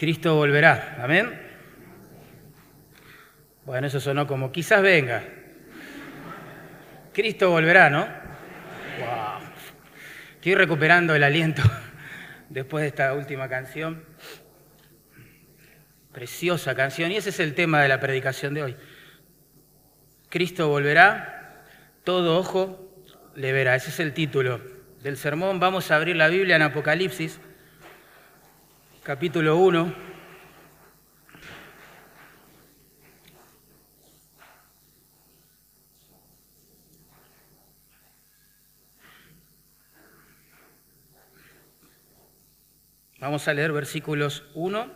Cristo volverá. Amén. Bueno, eso sonó como quizás venga. Cristo volverá, ¿no? Wow. Estoy recuperando el aliento después de esta última canción. Preciosa canción. Y ese es el tema de la predicación de hoy. Cristo volverá, todo ojo le verá. Ese es el título del sermón. Vamos a abrir la Biblia en Apocalipsis capítulo 1. Vamos a leer versículos 1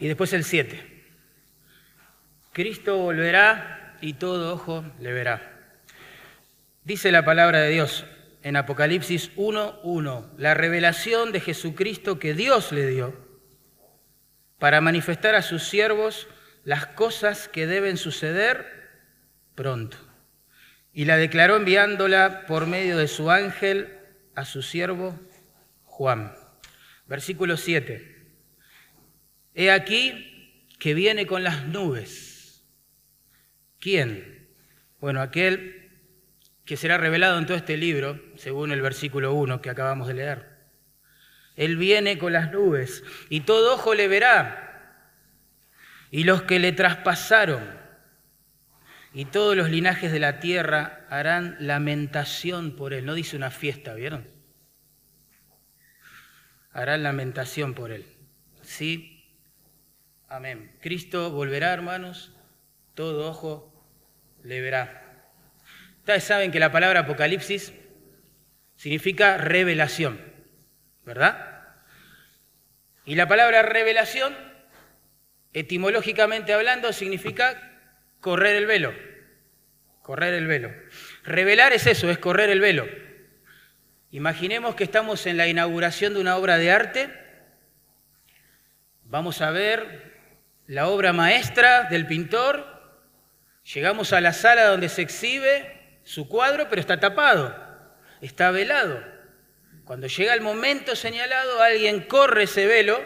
y después el 7. Cristo volverá y todo ojo le verá. Dice la palabra de Dios, en Apocalipsis 1.1, la revelación de Jesucristo que Dios le dio para manifestar a sus siervos las cosas que deben suceder pronto. Y la declaró enviándola por medio de su ángel a su siervo Juan. Versículo 7. He aquí que viene con las nubes. ¿Quién? Bueno, aquel que será revelado en todo este libro, según el versículo 1 que acabamos de leer. Él viene con las nubes y todo ojo le verá, y los que le traspasaron, y todos los linajes de la tierra harán lamentación por él. No dice una fiesta, ¿vieron? Harán lamentación por él. ¿Sí? Amén. Cristo volverá, hermanos, todo ojo le verá. Ustedes saben que la palabra Apocalipsis significa revelación, ¿verdad? Y la palabra revelación, etimológicamente hablando, significa correr el velo. Correr el velo. Revelar es eso, es correr el velo. Imaginemos que estamos en la inauguración de una obra de arte. Vamos a ver la obra maestra del pintor. Llegamos a la sala donde se exhibe su cuadro, pero está tapado, está velado. Cuando llega el momento señalado, alguien corre ese velo,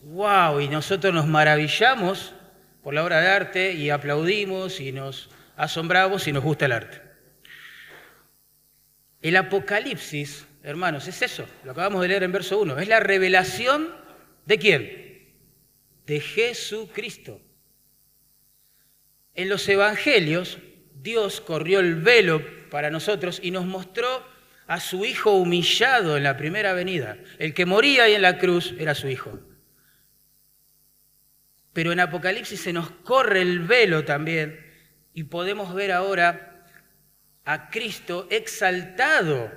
wow, y nosotros nos maravillamos por la obra de arte y aplaudimos y nos asombramos y nos gusta el arte. El Apocalipsis, hermanos, es eso, lo acabamos de leer en verso 1, es la revelación de quién? De Jesucristo. En los evangelios Dios corrió el velo para nosotros y nos mostró a su Hijo humillado en la primera venida. El que moría ahí en la cruz era su Hijo. Pero en Apocalipsis se nos corre el velo también y podemos ver ahora a Cristo exaltado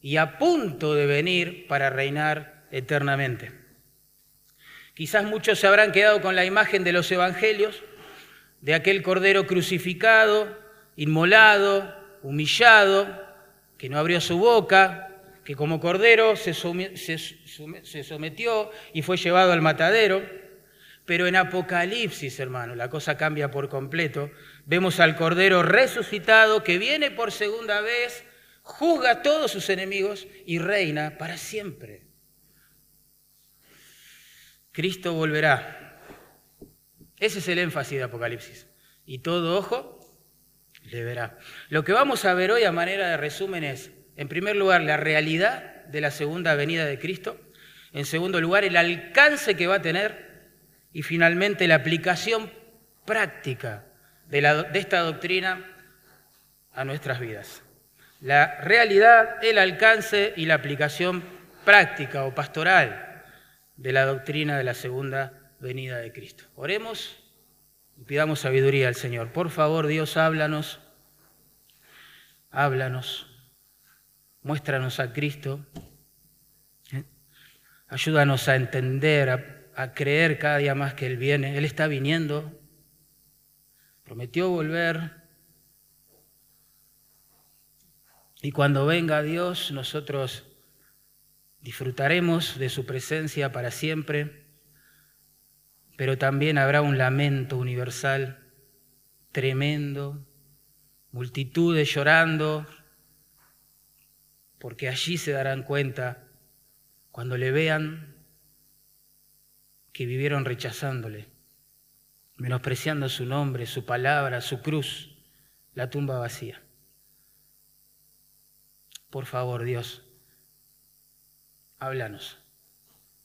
y a punto de venir para reinar eternamente. Quizás muchos se habrán quedado con la imagen de los evangelios, de aquel cordero crucificado, inmolado, humillado, que no abrió su boca, que como cordero se, sometió y fue llevado al matadero. Pero en Apocalipsis, hermano, la cosa cambia por completo. Vemos al cordero resucitado que viene por segunda vez, juzga a todos sus enemigos y reina para siempre. Cristo volverá. Ese es el énfasis de Apocalipsis. Y todo ojo Lo que vamos a ver hoy a manera de resumen es, en primer lugar, la realidad de la segunda venida de Cristo. En segundo lugar, el alcance que va a tener. Y finalmente, la aplicación práctica de, de esta doctrina a nuestras vidas. La realidad, el alcance y la aplicación práctica o pastoral de la doctrina de la segunda venida de Cristo. Oremos y pidamos sabiduría al Señor. Por favor, Dios, háblanos, háblanos, muéstranos a Cristo, ¿eh? ayúdanos a entender, a, a creer cada día más que Él viene. Él está viniendo, prometió volver. Y cuando venga Dios, nosotros disfrutaremos de su presencia para siempre pero también habrá un lamento universal tremendo, multitudes llorando, porque allí se darán cuenta, cuando le vean, que vivieron rechazándole, menospreciando su nombre, su palabra, su cruz, la tumba vacía. Por favor, Dios, háblanos.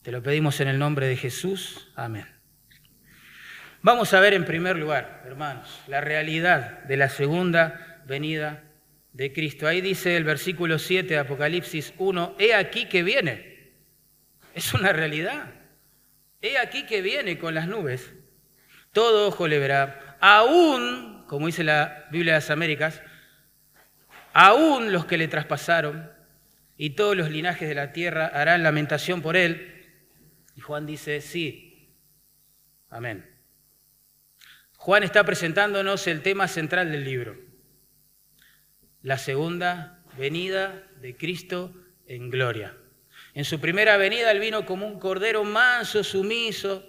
Te lo pedimos en el nombre de Jesús. Amén. Vamos a ver en primer lugar, hermanos, la realidad de la segunda venida de Cristo. Ahí dice el versículo 7 de Apocalipsis 1, he aquí que viene. Es una realidad. He aquí que viene con las nubes. Todo ojo le verá. Aún, como dice la Biblia de las Américas, aún los que le traspasaron y todos los linajes de la tierra harán lamentación por él. Y Juan dice, sí, amén. Juan está presentándonos el tema central del libro, la segunda venida de Cristo en gloria. En su primera venida él vino como un cordero manso, sumiso.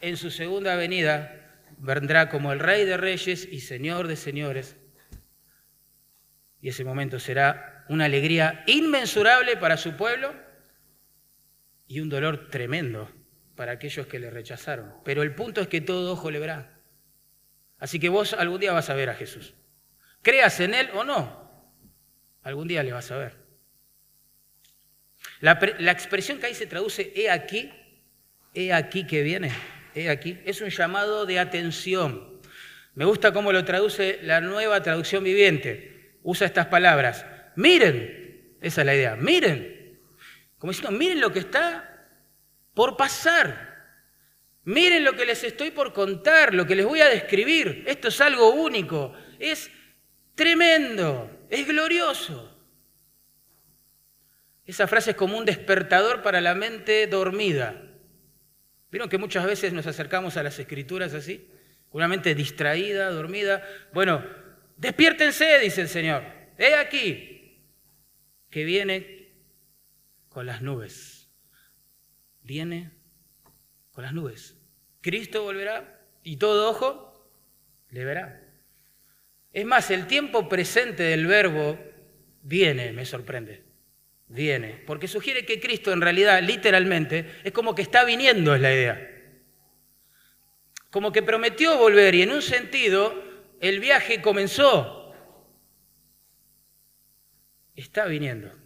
En su segunda venida vendrá como el rey de reyes y señor de señores. Y ese momento será una alegría inmensurable para su pueblo y un dolor tremendo para aquellos que le rechazaron. Pero el punto es que todo ojo le verá. Así que vos algún día vas a ver a Jesús. Creas en Él o no, algún día le vas a ver. La, expresión que ahí se traduce, he aquí, he aquí que viene, he aquí, es un llamado de atención. Me gusta cómo lo traduce la nueva traducción viviente. Usa estas palabras. Miren, esa es la idea, miren. Como diciendo, miren lo que está por pasar. Miren lo que les estoy por contar, lo que les voy a describir. Esto es algo único, es tremendo, es glorioso. Esa frase es como un despertador para la mente dormida. ¿Vieron que muchas veces nos acercamos a las escrituras así? Una mente distraída, dormida. Bueno, despiértense, dice el Señor. He aquí que viene con las nubes viene con las nubes. Cristo volverá y todo ojo le verá. Es más, el tiempo presente del verbo viene, me sorprende. Viene, porque sugiere que Cristo en realidad, literalmente, es como que está viniendo, es la idea. Como que prometió volver y en un sentido el viaje comenzó. Está viniendo.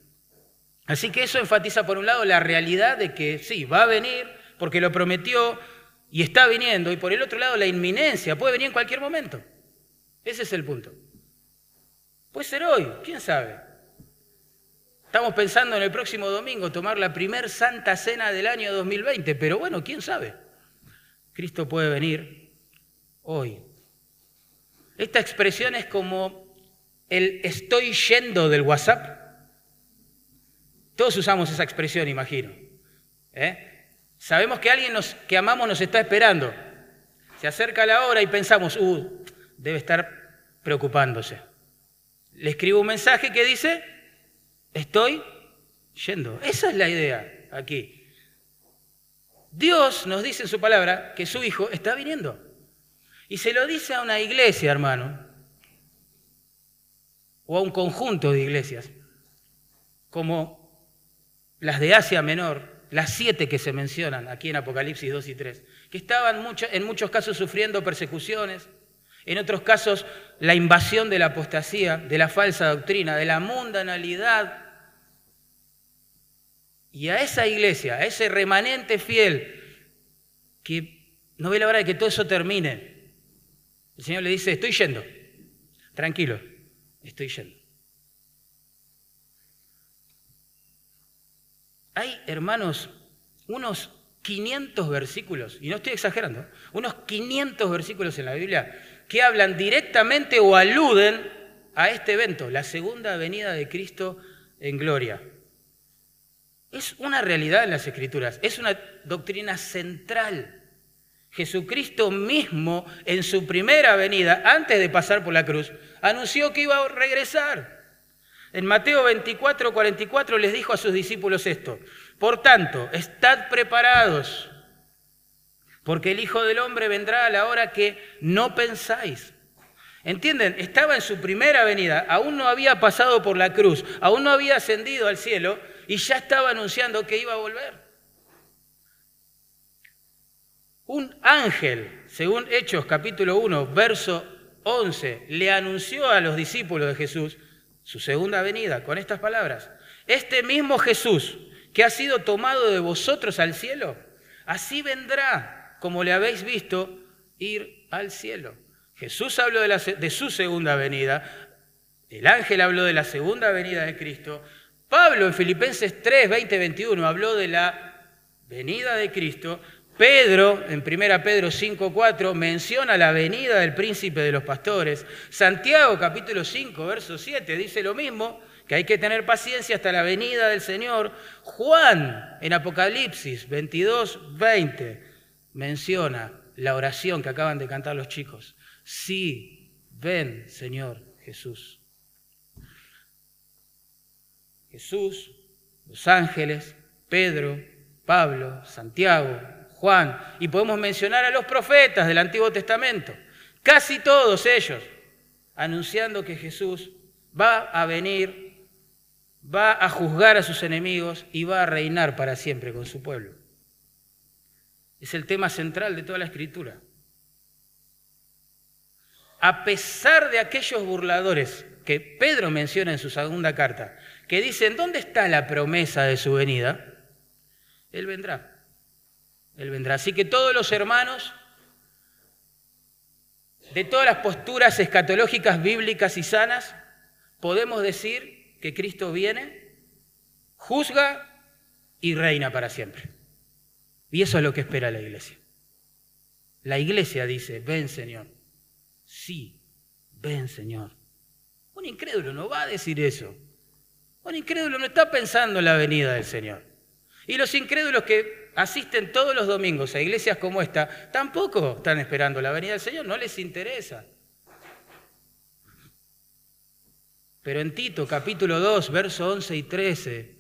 Así que eso enfatiza por un lado la realidad de que sí, va a venir porque lo prometió y está viniendo, y por el otro lado la inminencia, puede venir en cualquier momento. Ese es el punto. Puede ser hoy, quién sabe. Estamos pensando en el próximo domingo tomar la primer santa cena del año 2020, pero bueno, quién sabe. Cristo puede venir hoy. Esta expresión es como el estoy yendo del WhatsApp. Todos usamos esa expresión, imagino. ¿eh? Sabemos que alguien que amamos nos está esperando. Se acerca la hora y pensamos, uh, debe estar preocupándose. Le escribo un mensaje que dice, estoy yendo. Esa es la idea aquí. Dios nos dice en su palabra que su Hijo está viniendo. Y se lo dice a una iglesia, hermano, o a un conjunto de iglesias, como las de Asia Menor, las siete que se mencionan aquí en Apocalipsis 2 y 3, que estaban en muchos casos sufriendo persecuciones, en otros casos la invasión de la apostasía, de la falsa doctrina, de la mundanalidad. Y a esa iglesia, a ese remanente fiel, que no ve la hora de que todo eso termine, el Señor le dice, estoy yendo, tranquilo, estoy yendo. Hay, hermanos, unos 500 versículos, y no estoy exagerando, unos 500 versículos en la Biblia que hablan directamente o aluden a este evento, la segunda venida de Cristo en gloria. Es una realidad en las Escrituras, es una doctrina central. Jesucristo mismo en su primera venida, antes de pasar por la cruz, anunció que iba a regresar. En Mateo 24, 44 les dijo a sus discípulos esto. Por tanto, estad preparados, porque el Hijo del Hombre vendrá a la hora que no pensáis. ¿Entienden? Estaba en su primera venida, aún no había pasado por la cruz, aún no había ascendido al cielo y ya estaba anunciando que iba a volver. Un ángel, según Hechos capítulo 1, verso 11, le anunció a los discípulos de Jesús su segunda venida con estas palabras. Este mismo Jesús que ha sido tomado de vosotros al cielo, así vendrá como le habéis visto ir al cielo. Jesús habló de, de su segunda venida, el ángel habló de la segunda venida de Cristo, Pablo en Filipenses 3, 20, 21 habló de la venida de Cristo, Pedro, en 1 Pedro 5.4, menciona la venida del príncipe de los pastores. Santiago capítulo 5, verso 7, dice lo mismo, que hay que tener paciencia hasta la venida del Señor. Juan, en Apocalipsis 22, 20, menciona la oración que acaban de cantar los chicos. Sí, ven, Señor Jesús. Jesús, los ángeles, Pedro, Pablo, Santiago, Juan, y podemos mencionar a los profetas del Antiguo Testamento, casi todos ellos, anunciando que Jesús va a venir, va a juzgar a sus enemigos y va a reinar para siempre con su pueblo. Es el tema central de toda la escritura. A pesar de aquellos burladores que Pedro menciona en su segunda carta, que dicen, ¿dónde está la promesa de su venida? Él vendrá. Él vendrá. Así que todos los hermanos, de todas las posturas escatológicas, bíblicas y sanas, podemos decir que Cristo viene, juzga y reina para siempre. Y eso es lo que espera la iglesia. La iglesia dice, ven Señor. Sí, ven Señor. Un incrédulo no va a decir eso. Un incrédulo no está pensando en la venida del Señor. Y los incrédulos que asisten todos los domingos a iglesias como esta, tampoco están esperando la venida del Señor, no les interesa. Pero en Tito capítulo 2, verso 11 y 13,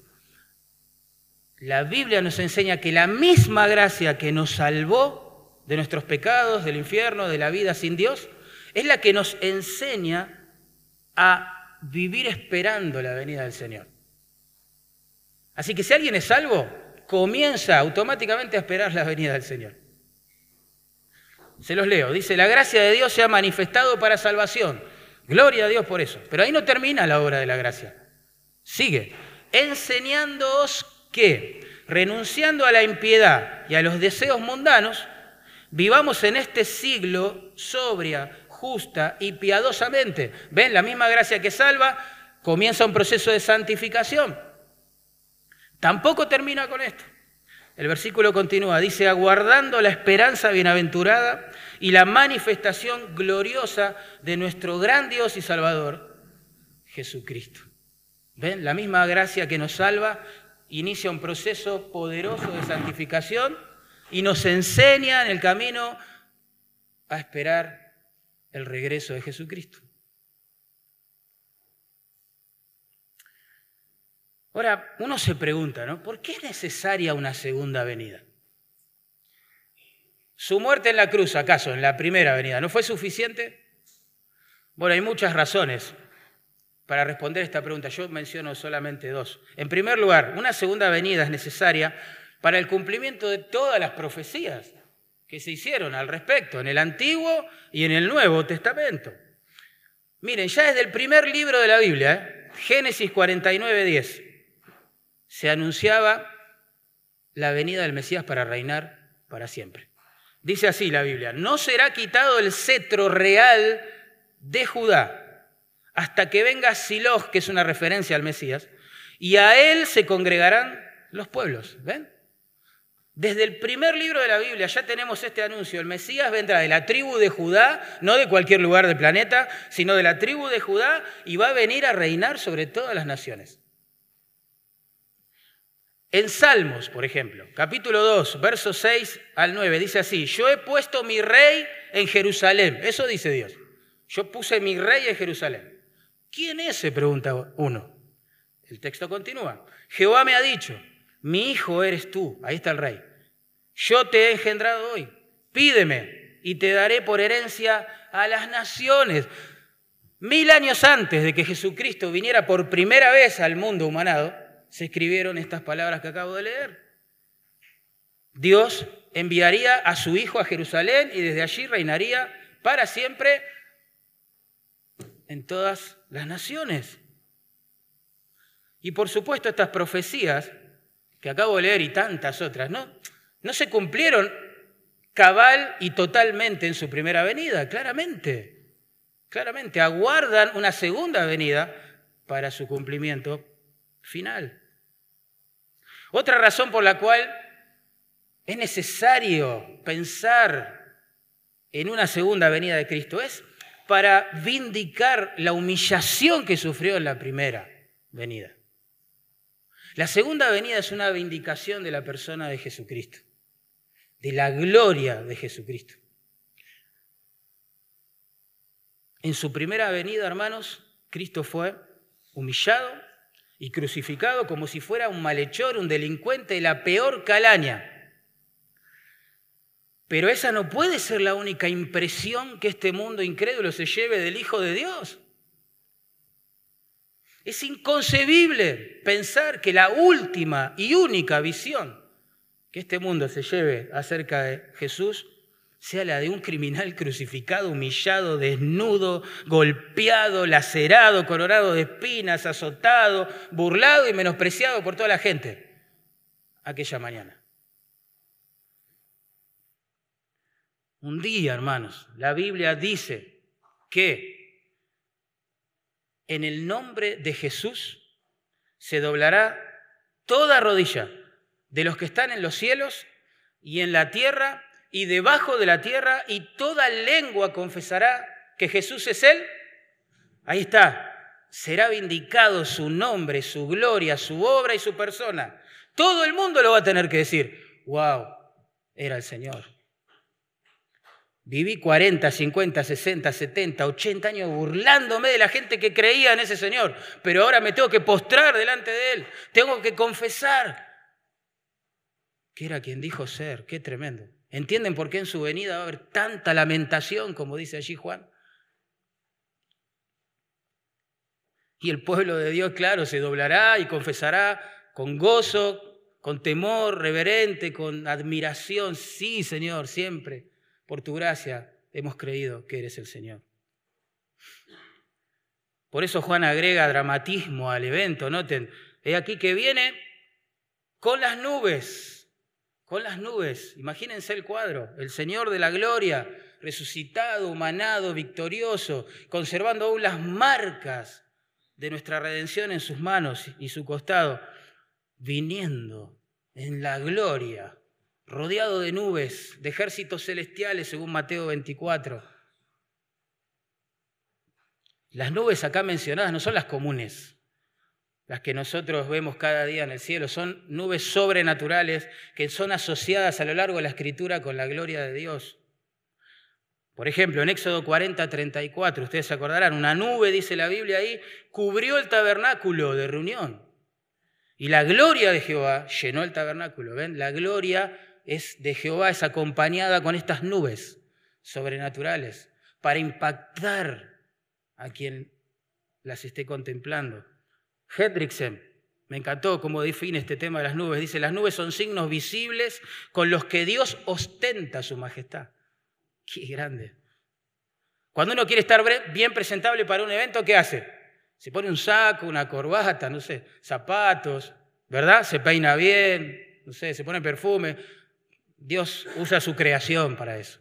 la Biblia nos enseña que la misma gracia que nos salvó de nuestros pecados, del infierno, de la vida sin Dios, es la que nos enseña a vivir esperando la venida del Señor. Así que si alguien es salvo, comienza automáticamente a esperar la venida del Señor. Se los leo. Dice, la gracia de Dios se ha manifestado para salvación. Gloria a Dios por eso. Pero ahí no termina la obra de la gracia. Sigue. Enseñándoos que, renunciando a la impiedad y a los deseos mundanos, vivamos en este siglo sobria, justa y piadosamente. ¿Ven? La misma gracia que salva comienza un proceso de santificación. Tampoco termina con esto. El versículo continúa, dice, aguardando la esperanza bienaventurada y la manifestación gloriosa de nuestro gran Dios y Salvador, Jesucristo. ¿Ven? La misma gracia que nos salva inicia un proceso poderoso de santificación y nos enseña en el camino a esperar el regreso de Jesucristo. Ahora, uno se pregunta, ¿no? ¿Por qué es necesaria una segunda venida? ¿Su muerte en la cruz, acaso, en la primera venida, no fue suficiente? Bueno, hay muchas razones para responder esta pregunta. Yo menciono solamente dos. En primer lugar, una segunda venida es necesaria para el cumplimiento de todas las profecías que se hicieron al respecto en el Antiguo y en el Nuevo Testamento. Miren, ya desde el primer libro de la Biblia, ¿eh? Génesis 49, 10 se anunciaba la venida del Mesías para reinar para siempre. Dice así la Biblia, no será quitado el cetro real de Judá hasta que venga Siloh, que es una referencia al Mesías, y a él se congregarán los pueblos. ¿Ven? Desde el primer libro de la Biblia ya tenemos este anuncio. El Mesías vendrá de la tribu de Judá, no de cualquier lugar del planeta, sino de la tribu de Judá y va a venir a reinar sobre todas las naciones. En Salmos, por ejemplo, capítulo 2, versos 6 al 9, dice así, yo he puesto mi rey en Jerusalén. Eso dice Dios. Yo puse mi rey en Jerusalén. ¿Quién es? se pregunta uno. El texto continúa. Jehová me ha dicho, mi hijo eres tú. Ahí está el rey. Yo te he engendrado hoy. Pídeme y te daré por herencia a las naciones. Mil años antes de que Jesucristo viniera por primera vez al mundo humanado, se escribieron estas palabras que acabo de leer. Dios enviaría a su Hijo a Jerusalén y desde allí reinaría para siempre en todas las naciones. Y por supuesto estas profecías que acabo de leer y tantas otras, ¿no? No se cumplieron cabal y totalmente en su primera venida, claramente. Claramente, aguardan una segunda venida para su cumplimiento final. Otra razón por la cual es necesario pensar en una segunda venida de Cristo es para vindicar la humillación que sufrió en la primera venida. La segunda venida es una vindicación de la persona de Jesucristo, de la gloria de Jesucristo. En su primera venida, hermanos, Cristo fue humillado y crucificado como si fuera un malhechor, un delincuente de la peor calaña. Pero esa no puede ser la única impresión que este mundo incrédulo se lleve del Hijo de Dios. Es inconcebible pensar que la última y única visión que este mundo se lleve acerca de Jesús sea la de un criminal crucificado, humillado, desnudo, golpeado, lacerado, coronado de espinas, azotado, burlado y menospreciado por toda la gente aquella mañana. Un día, hermanos, la Biblia dice que en el nombre de Jesús se doblará toda rodilla de los que están en los cielos y en la tierra y debajo de la tierra y toda lengua confesará que Jesús es Él. Ahí está. Será vindicado su nombre, su gloria, su obra y su persona. Todo el mundo lo va a tener que decir. Wow, era el Señor. Viví 40, 50, 60, 70, 80 años burlándome de la gente que creía en ese Señor, pero ahora me tengo que postrar delante de Él, tengo que confesar que era quien dijo ser, qué tremendo. ¿Entienden por qué en su venida va a haber tanta lamentación, como dice allí Juan? Y el pueblo de Dios, claro, se doblará y confesará con gozo, con temor reverente, con admiración. Sí, Señor, siempre por tu gracia hemos creído que eres el Señor. Por eso Juan agrega dramatismo al evento. Noten, he aquí que viene con las nubes, con las nubes. Imagínense el cuadro, el Señor de la gloria, resucitado, humanado, victorioso, conservando aún las marcas de nuestra redención en sus manos y su costado, viniendo en la gloria rodeado de nubes, de ejércitos celestiales, según Mateo 24. Las nubes acá mencionadas no son las comunes, las que nosotros vemos cada día en el cielo, son nubes sobrenaturales que son asociadas a lo largo de la escritura con la gloria de Dios. Por ejemplo, en Éxodo 40, 34, ustedes se acordarán, una nube, dice la Biblia ahí, cubrió el tabernáculo de reunión. Y la gloria de Jehová llenó el tabernáculo. ¿Ven? La gloria es de Jehová es acompañada con estas nubes sobrenaturales para impactar a quien las esté contemplando. Hendrickson me encantó cómo define este tema de las nubes. Dice, las nubes son signos visibles con los que Dios ostenta su majestad. Qué grande. Cuando uno quiere estar bien presentable para un evento, ¿qué hace? Se pone un saco, una corbata, no sé, zapatos, ¿verdad? Se peina bien, no sé, se pone perfume. Dios usa su creación para eso.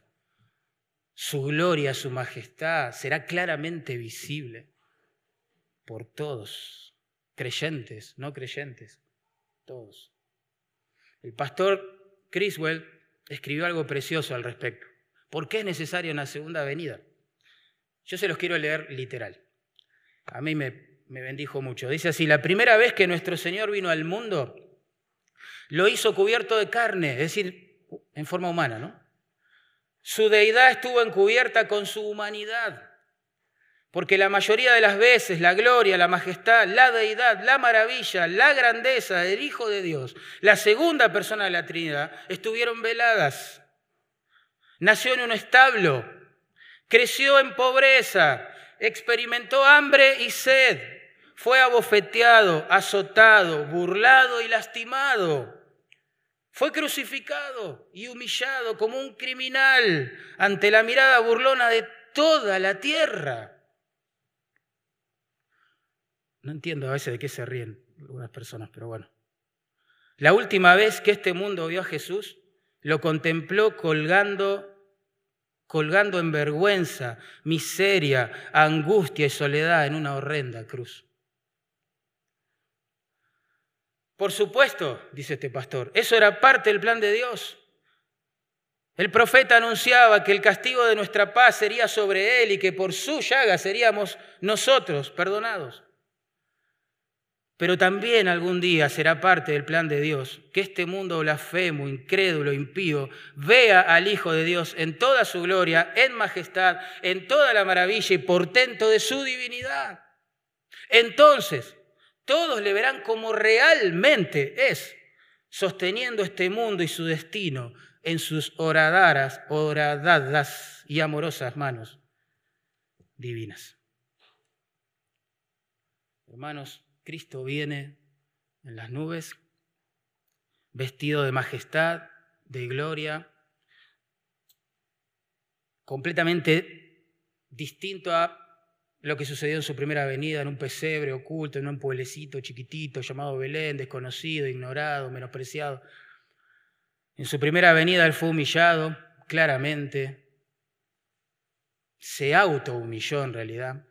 Su gloria, su majestad será claramente visible por todos, creyentes, no creyentes, todos. El pastor Criswell escribió algo precioso al respecto. ¿Por qué es necesaria una segunda venida? Yo se los quiero leer literal. A mí me, me bendijo mucho. Dice así, la primera vez que nuestro Señor vino al mundo, lo hizo cubierto de carne, es decir, en forma humana, ¿no? Su deidad estuvo encubierta con su humanidad, porque la mayoría de las veces la gloria, la majestad, la deidad, la maravilla, la grandeza del Hijo de Dios, la segunda persona de la Trinidad, estuvieron veladas. Nació en un establo, creció en pobreza, experimentó hambre y sed, fue abofeteado, azotado, burlado y lastimado Fue crucificado y humillado como un criminal ante la mirada burlona de toda la tierra. No entiendo a veces de qué se ríen algunas personas, pero bueno. La última vez que este mundo vio a Jesús, lo contempló colgando colgando en vergüenza, miseria, angustia y soledad en una horrenda cruz. Por supuesto, dice este pastor, eso era parte del plan de Dios. El profeta anunciaba que el castigo de nuestra paz sería sobre él y que por su llaga seríamos nosotros perdonados. Pero también algún día será parte del plan de Dios que este mundo blasfemo, incrédulo, impío, vea al Hijo de Dios en toda su gloria, en majestad, en toda la maravilla y portento de su divinidad. Entonces, todos le verán como realmente es, sosteniendo este mundo y su destino en sus horadaras, horadadas y amorosas manos divinas. Hermanos, Cristo viene en las nubes, vestido de majestad, de gloria, completamente distinto a lo que sucedió en su primera venida, en un pesebre oculto, en un pueblecito chiquitito llamado Belén, desconocido, ignorado, menospreciado. En su primera venida él fue humillado, claramente, se autohumilló en realidad.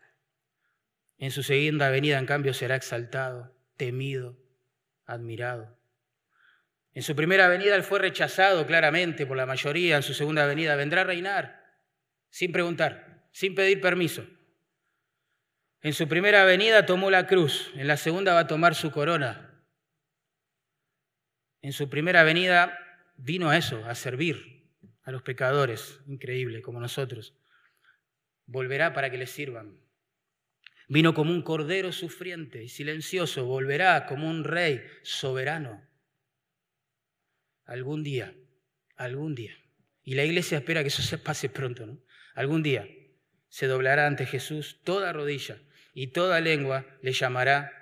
En su segunda venida, en cambio, será exaltado, temido, admirado. En su primera venida él fue rechazado claramente por la mayoría, en su segunda venida vendrá a reinar, sin preguntar, sin pedir permiso. En su primera venida tomó la cruz, en la segunda va a tomar su corona. En su primera venida vino a eso, a servir a los pecadores, increíble, como nosotros. Volverá para que les sirvan. Vino como un cordero sufriente y silencioso, volverá como un rey soberano. Algún día, algún día. Y la iglesia espera que eso se pase pronto, ¿no? Algún día se doblará ante Jesús toda rodilla y toda lengua le llamará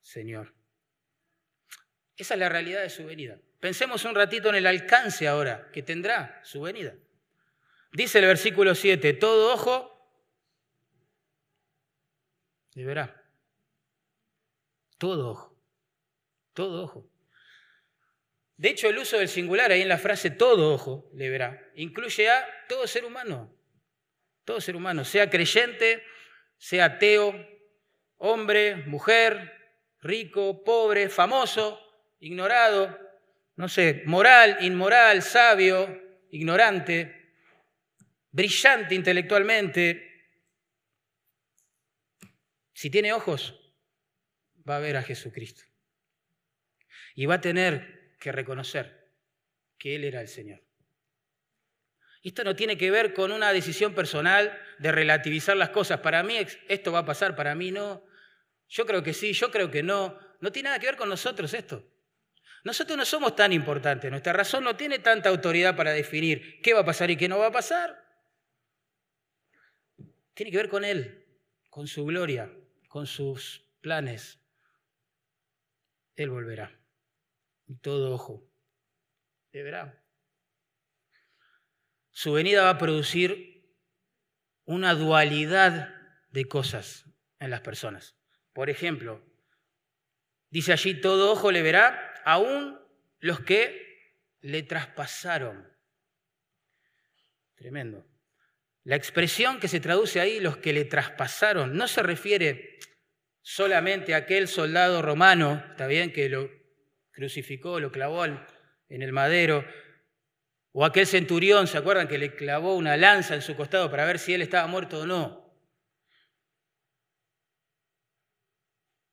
Señor. Esa es la realidad de su venida. Pensemos un ratito en el alcance ahora que tendrá su venida. Dice el versículo 7, todo ojo le verá. Todo ojo. Todo ojo. De hecho, el uso del singular ahí en la frase todo ojo le verá incluye a todo ser humano. Todo ser humano, sea creyente, sea ateo, hombre, mujer, rico, pobre, famoso, ignorado, no sé, moral, inmoral, sabio, ignorante, brillante intelectualmente, si tiene ojos, va a ver a Jesucristo. Y va a tener que reconocer que Él era el Señor. Esto no tiene que ver con una decisión personal de relativizar las cosas. Para mí esto va a pasar, para mí no. Yo creo que sí, yo creo que no. No tiene nada que ver con nosotros esto. Nosotros no somos tan importantes, nuestra razón no tiene tanta autoridad para definir qué va a pasar y qué no va a pasar. Tiene que ver con Él, con su gloria, con sus planes, Él volverá. Y todo ojo le verá. Su venida va a producir una dualidad de cosas en las personas. Por ejemplo, dice allí, todo ojo le verá, aún los que le traspasaron. Tremendo. La expresión que se traduce ahí, los que le traspasaron, no se refiere solamente a aquel soldado romano, está bien, que lo crucificó, lo clavó en el madero, o aquel centurión, ¿se acuerdan? Que le clavó una lanza en su costado para ver si él estaba muerto o no.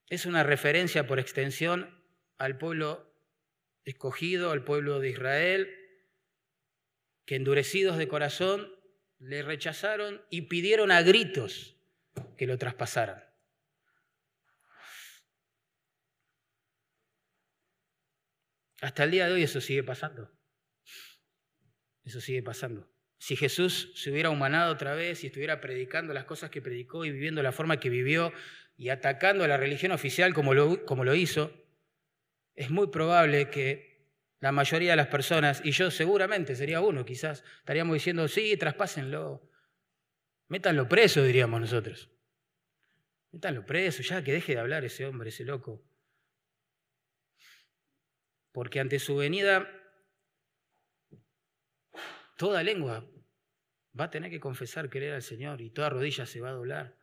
Es una referencia por extensión al pueblo escogido, al pueblo de Israel, que endurecidos de corazón le rechazaron y pidieron a gritos que lo traspasaran. Hasta el día de hoy eso sigue pasando. Eso sigue pasando. Si Jesús se hubiera humanado otra vez y estuviera predicando las cosas que predicó y viviendo la forma que vivió y atacando a la religión oficial como lo, como lo hizo, es muy probable que la mayoría de las personas, y yo seguramente sería uno, quizás, estaríamos diciendo, sí, traspásenlo, métanlo preso, diríamos nosotros. Métanlo preso, ya que deje de hablar ese hombre, ese loco. Porque ante su venida, toda lengua va a tener que confesar que él era el Señor y toda rodilla se va a doblar.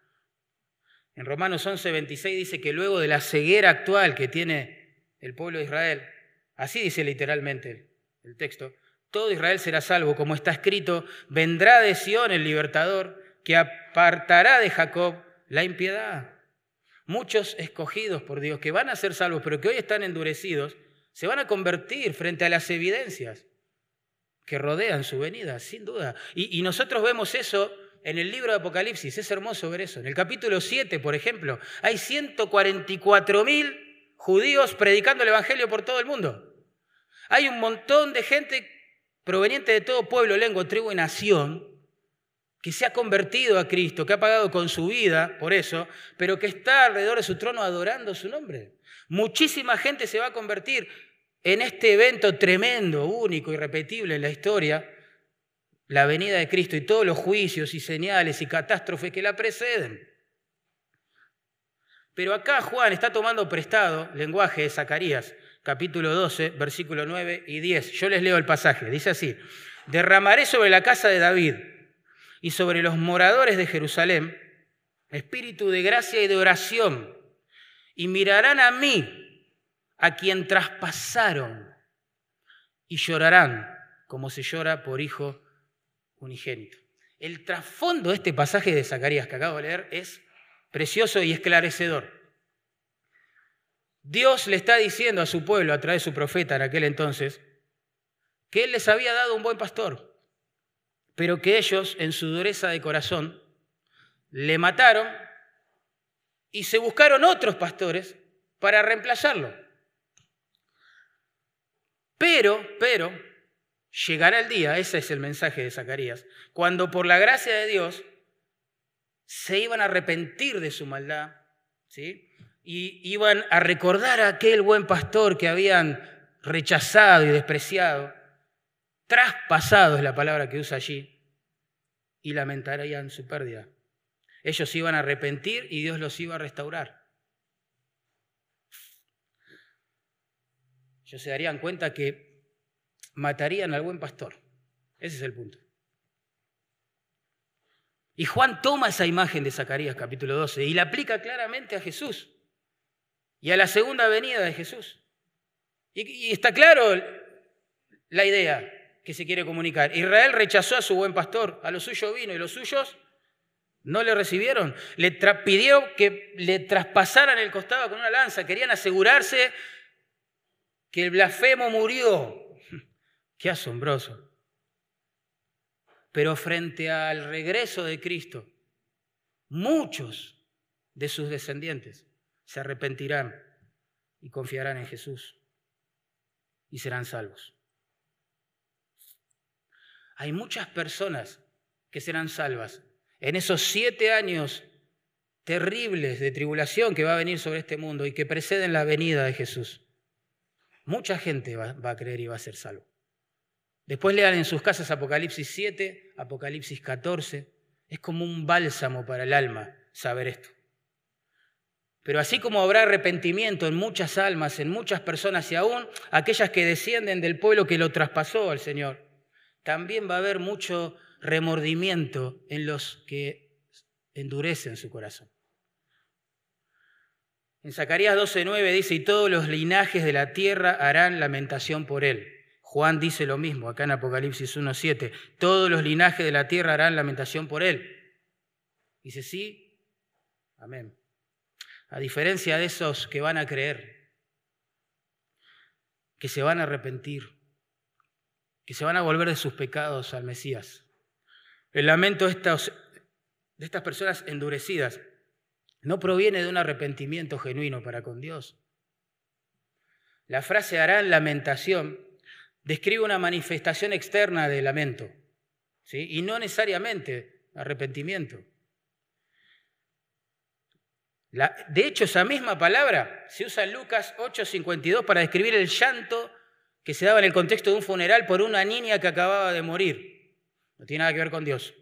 En Romanos 11, 26 dice que luego de la ceguera actual que tiene el pueblo de Israel, así dice literalmente el, texto, todo Israel será salvo, como está escrito, vendrá de Sión el libertador, que apartará de Jacob la impiedad. Muchos escogidos por Dios que van a ser salvos, pero que hoy están endurecidos, se van a convertir frente a las evidencias que rodean su venida, sin duda. Y, nosotros vemos eso en el libro de Apocalipsis, es hermoso ver eso. En el capítulo 7, por ejemplo, hay 144 mil judíos predicando el Evangelio por todo el mundo. Hay un montón de gente proveniente de todo pueblo, lengua, tribu y nación que se ha convertido a Cristo, que ha pagado con su vida por eso, pero que está alrededor de su trono adorando su nombre. Muchísima gente se va a convertir en este evento tremendo, único, irrepetible en la historia, la venida de Cristo y todos los juicios y señales y catástrofes que la preceden. Pero acá Juan está tomando prestado lenguaje de Zacarías, capítulo 12, versículo 9 y 10. Yo les leo el pasaje. Dice así, derramaré sobre la casa de David y sobre los moradores de Jerusalén espíritu de gracia y de oración, y mirarán a mí, a quien traspasaron, y llorarán como se llora por hijo unigénito. El trasfondo de este pasaje de Zacarías que acabo de leer es precioso y esclarecedor. Dios le está diciendo a su pueblo a través de su profeta en aquel entonces que Él les había dado un buen pastor, pero que ellos en su dureza de corazón le mataron y se buscaron otros pastores para reemplazarlo. Pero, pero, Llegará el día, ese es el mensaje de Zacarías, cuando por la gracia de Dios se iban a arrepentir de su maldad, ¿sí? Y iban a recordar a aquel buen pastor que habían rechazado y despreciado, traspasado es la palabra que usa allí, y lamentarían su pérdida. Ellos iban a arrepentir y Dios los iba a restaurar. Ellos se darían cuenta que matarían al buen pastor. Ese es el punto. Y Juan toma esa imagen de Zacarías capítulo 12 y la aplica claramente a Jesús y a la segunda venida de Jesús. Y, está claro la idea que se quiere comunicar. Israel rechazó a su buen pastor, a lo suyo vino y los suyos no le recibieron. Le pidió que le traspasaran el costado con una lanza. Querían asegurarse que el blasfemo murió Qué asombroso. Pero frente al regreso de Cristo, muchos de sus descendientes se arrepentirán y confiarán en Jesús y serán salvos. Hay muchas personas que serán salvas en esos siete años terribles de tribulación que va a venir sobre este mundo y que preceden la venida de Jesús. Mucha gente va, a creer y va a ser salvo. Después lean en sus casas Apocalipsis 7, Apocalipsis 14. Es como un bálsamo para el alma saber esto. Pero así como habrá arrepentimiento en muchas almas, en muchas personas y aún aquellas que descienden del pueblo que lo traspasó al Señor, también va a haber mucho remordimiento en los que endurecen su corazón. En Zacarías 12:9 dice, y todos los linajes de la tierra harán lamentación por él. Juan dice lo mismo acá en Apocalipsis 1.7. Todos los linajes de la tierra harán lamentación por él. Dice, sí, amén. A diferencia de esos que van a creer, que se van a arrepentir, que se van a volver de sus pecados al Mesías. El lamento de estas, de estas personas endurecidas no proviene de un arrepentimiento genuino para con Dios. La frase harán lamentación describe una manifestación externa de lamento, ¿sí? y no necesariamente arrepentimiento. de hecho, esa misma palabra se usa en Lucas 8:52 para describir el llanto que se daba en el contexto de un funeral por una niña que acababa de morir. No tiene nada que ver con Dios.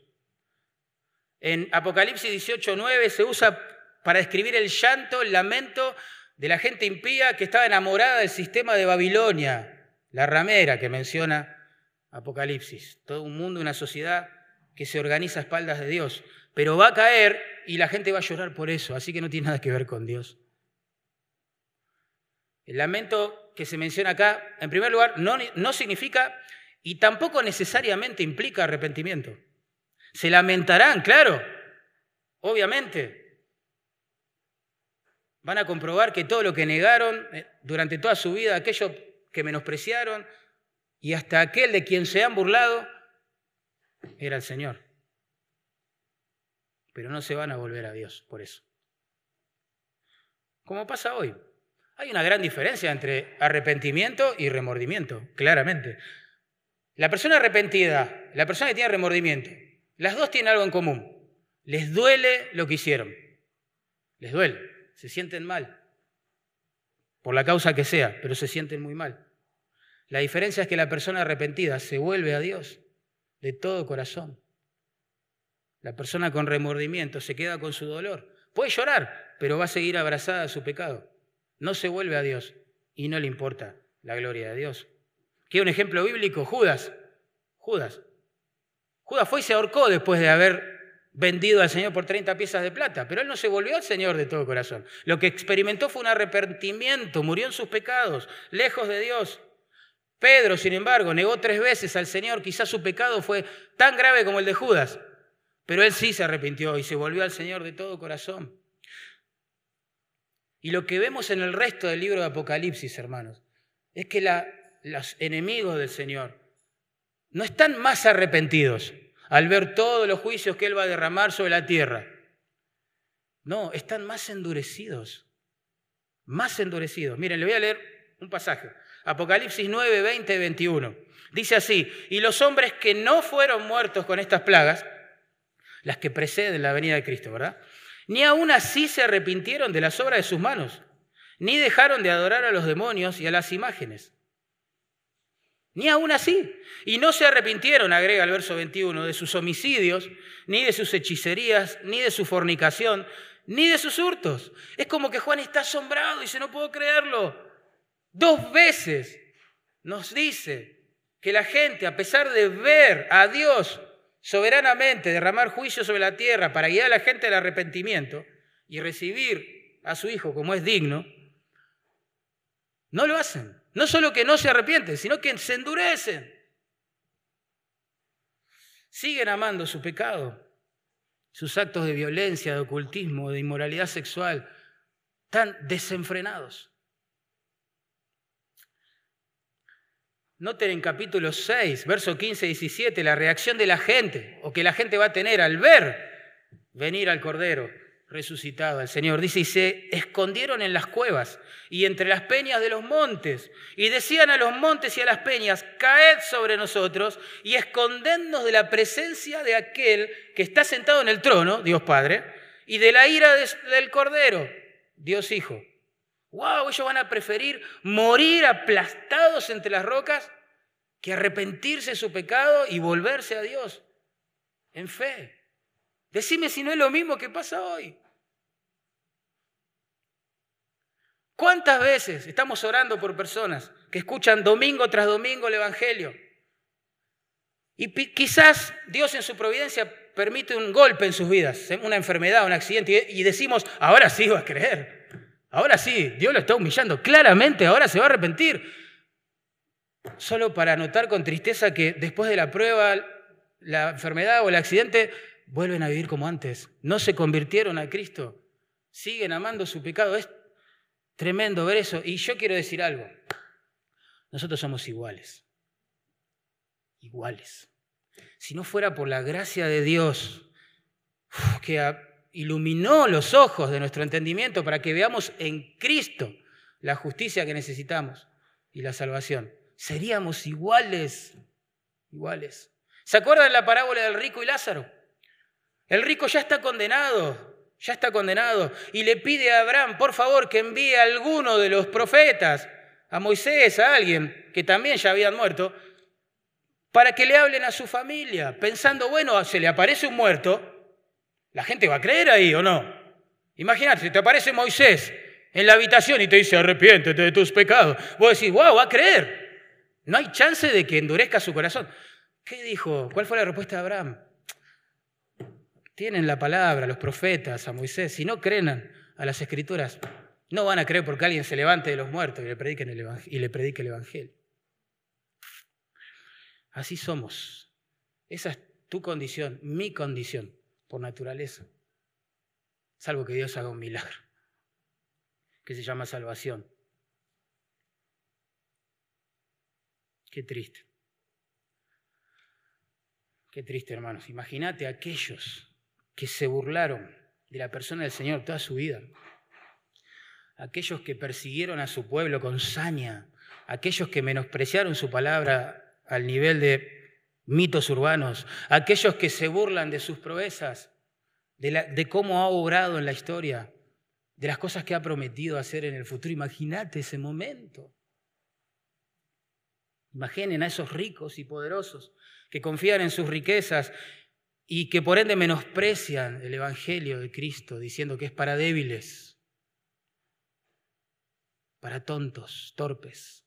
En Apocalipsis 18.9 se usa para describir el llanto, el lamento de la gente impía que estaba enamorada del sistema de Babilonia, la ramera que menciona Apocalipsis. Todo un mundo, una sociedad que se organiza a espaldas de Dios. Pero va a caer y la gente va a llorar por eso, así que no tiene nada que ver con Dios. El lamento que se menciona acá, en primer lugar, no, no significa y tampoco necesariamente implica arrepentimiento. Se lamentarán, claro, obviamente. Van a comprobar que todo lo que negaron eh, durante toda su vida, aquello que menospreciaron y hasta aquel de quien se han burlado, era el Señor. Pero no se van a volver a Dios por eso. Como pasa hoy. Hay una gran diferencia entre arrepentimiento y remordimiento, claramente. La persona arrepentida, la persona que tiene remordimiento, las dos tienen algo en común. Les duele lo que hicieron. Les duele. Se sienten mal. Por la causa que sea, pero se sienten muy mal. La diferencia es que la persona arrepentida se vuelve a Dios de todo corazón. La persona con remordimiento se queda con su dolor. Puede llorar, pero va a seguir abrazada a su pecado. No se vuelve a Dios y no le importa la gloria de Dios. ¿Quiere un ejemplo bíblico? Judas. Judas. Judas fue y se ahorcó después de haber vendido al Señor por 30 piezas de plata, pero él no se volvió al Señor de todo corazón. Lo que experimentó fue un arrepentimiento, murió en sus pecados, lejos de Dios. Pedro, sin embargo, negó tres veces al Señor, quizás su pecado fue tan grave como el de Judas, pero él sí se arrepintió y se volvió al Señor de todo corazón. Y lo que vemos en el resto del libro de Apocalipsis, hermanos, es que los enemigos del Señor no están más arrepentidos al ver todos los juicios que Él va a derramar sobre la tierra. No, están más endurecidos, más endurecidos. Miren, le voy a leer un pasaje. Apocalipsis 9, 20 y 21. Dice así, y los hombres que no fueron muertos con estas plagas, las que preceden la venida de Cristo, ¿verdad? Ni aún así se arrepintieron de las obras de sus manos, ni dejaron de adorar a los demonios y a las imágenes ni aún así. Y no se arrepintieron, agrega el verso 21, de sus homicidios, ni de sus hechicerías, ni de su fornicación, ni de sus hurtos. Es como que Juan está asombrado y dice, no puedo creerlo. Dos veces nos dice que la gente, a pesar de ver a Dios soberanamente derramar juicio sobre la tierra para guiar a la gente al arrepentimiento y recibir a su Hijo como es digno, no lo hacen. No solo que no se arrepienten, sino que se endurecen. Siguen amando su pecado, sus actos de violencia, de ocultismo, de inmoralidad sexual, tan desenfrenados. Noten en capítulo 6, verso 15 y 17, la reacción de la gente, o que la gente va a tener al ver venir al Cordero resucitado al Señor. Dice, y se escondieron en las cuevas y entre las peñas de los montes. Y decían a los montes y a las peñas, caed sobre nosotros y escondednos de la presencia de aquel que está sentado en el trono, Dios Padre, y de la ira del Cordero, Dios Hijo. ¡Wow! Ellos van a preferir morir aplastados entre las rocas que arrepentirse de su pecado y volverse a Dios en fe. Decime si no es lo mismo que pasa hoy. ¿Cuántas veces estamos orando por personas que escuchan domingo tras domingo el Evangelio? Y quizás Dios en su providencia permite un golpe en sus vidas, ¿eh? una enfermedad, un accidente, y decimos, ahora sí va a creer, ahora sí, Dios lo está humillando, claramente ahora se va a arrepentir. Solo para notar con tristeza que después de la prueba, la enfermedad o el accidente, vuelven a vivir como antes, no se convirtieron a Cristo, siguen amando su pecado. Tremendo ver eso. Y yo quiero decir algo. Nosotros somos iguales. Iguales. Si no fuera por la gracia de Dios que iluminó los ojos de nuestro entendimiento para que veamos en Cristo la justicia que necesitamos y la salvación, seríamos iguales. Iguales. ¿Se acuerdan la parábola del rico y Lázaro? El rico ya está condenado, ya está condenado, y le pide a Abraham, por favor, que envíe a alguno de los profetas a Moisés, a alguien que también ya habían muerto, para que le hablen a su familia, pensando, bueno, se le aparece un muerto, la gente va a creer ahí o no. Imagínate, si te aparece Moisés en la habitación y te dice, arrepiéntete de tus pecados, vos decís, wow, va a creer. No hay chance de que endurezca su corazón. ¿Qué dijo? ¿Cuál fue la respuesta de Abraham? Tienen la palabra, los profetas, a Moisés. Si no creen a las escrituras, no van a creer porque alguien se levante de los muertos y le, predique el, el Evangelio. Así somos. Esa es tu condición, mi condición, por naturaleza. Salvo que Dios haga un milagro, que se llama salvación. Qué triste. Qué triste, hermanos. Imagínate aquellos que se burlaron de la persona del Señor toda su vida. Aquellos que persiguieron a su pueblo con saña, aquellos que menospreciaron su palabra al nivel de mitos urbanos, aquellos que se burlan de sus proezas, de, cómo ha obrado en la historia, de las cosas que ha prometido hacer en el futuro. Imagínate ese momento. Imaginen a esos ricos y poderosos que confían en sus riquezas y que por ende menosprecian el Evangelio de Cristo diciendo que es para débiles, para tontos, torpes,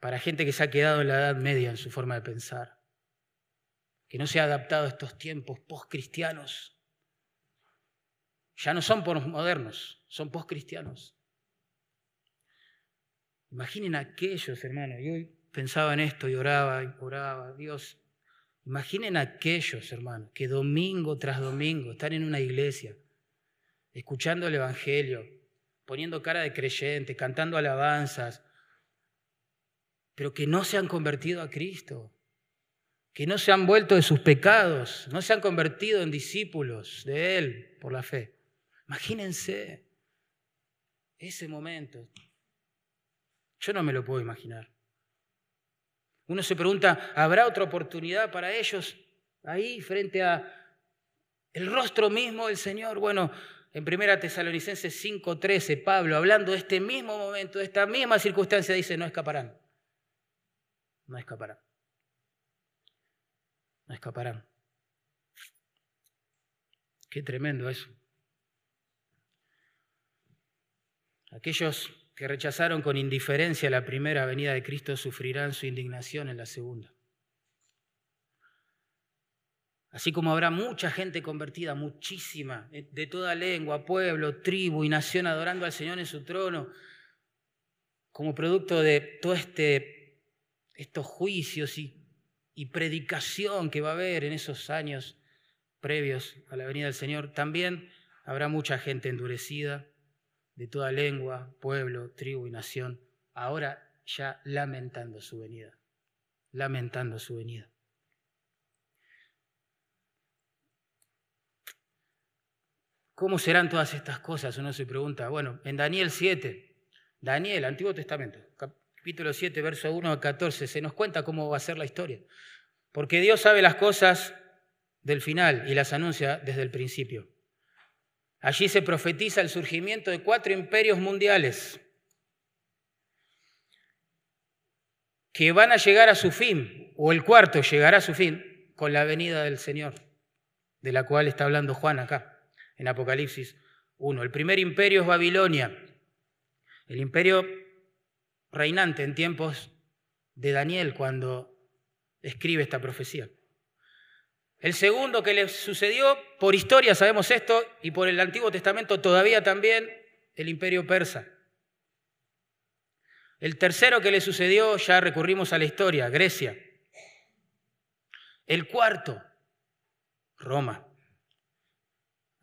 para gente que se ha quedado en la Edad Media en su forma de pensar, que no se ha adaptado a estos tiempos post-cristianos. Ya no son modernos, son post-cristianos. Imaginen aquellos, hermanos, yo pensaba en esto y oraba y oraba, Dios, Imaginen aquellos, hermanos, que domingo tras domingo están en una iglesia, escuchando el Evangelio, poniendo cara de creyente, cantando alabanzas, pero que no se han convertido a Cristo, que no se han vuelto de sus pecados, no se han convertido en discípulos de Él por la fe. Imagínense ese momento. Yo no me lo puedo imaginar. Uno se pregunta, ¿habrá otra oportunidad para ellos ahí frente a el rostro mismo del Señor? Bueno, en 1 Tesalonicenses 5:13, Pablo, hablando de este mismo momento, de esta misma circunstancia, dice, no escaparán. No escaparán. No escaparán. Qué tremendo eso. Aquellos que rechazaron con indiferencia la primera venida de Cristo sufrirán su indignación en la segunda. Así como habrá mucha gente convertida, muchísima, de toda lengua, pueblo, tribu y nación adorando al Señor en su trono, como producto de todos este, estos juicios y, y predicación que va a haber en esos años previos a la venida del Señor, también habrá mucha gente endurecida, de toda lengua, pueblo, tribu y nación, ahora ya lamentando su venida, lamentando su venida. ¿Cómo serán todas estas cosas? Uno se pregunta. Bueno, en Daniel 7, Daniel, Antiguo Testamento, capítulo 7, verso 1 a 14, se nos cuenta cómo va a ser la historia. Porque Dios sabe las cosas del final y las anuncia desde el principio. Allí se profetiza el surgimiento de cuatro imperios mundiales que van a llegar a su fin, o el cuarto llegará a su fin con la venida del Señor, de la cual está hablando Juan acá, en Apocalipsis 1. El primer imperio es Babilonia, el imperio reinante en tiempos de Daniel cuando escribe esta profecía. El segundo que le sucedió, por historia sabemos esto, y por el Antiguo Testamento todavía también, el imperio persa. El tercero que le sucedió, ya recurrimos a la historia, Grecia. El cuarto, Roma.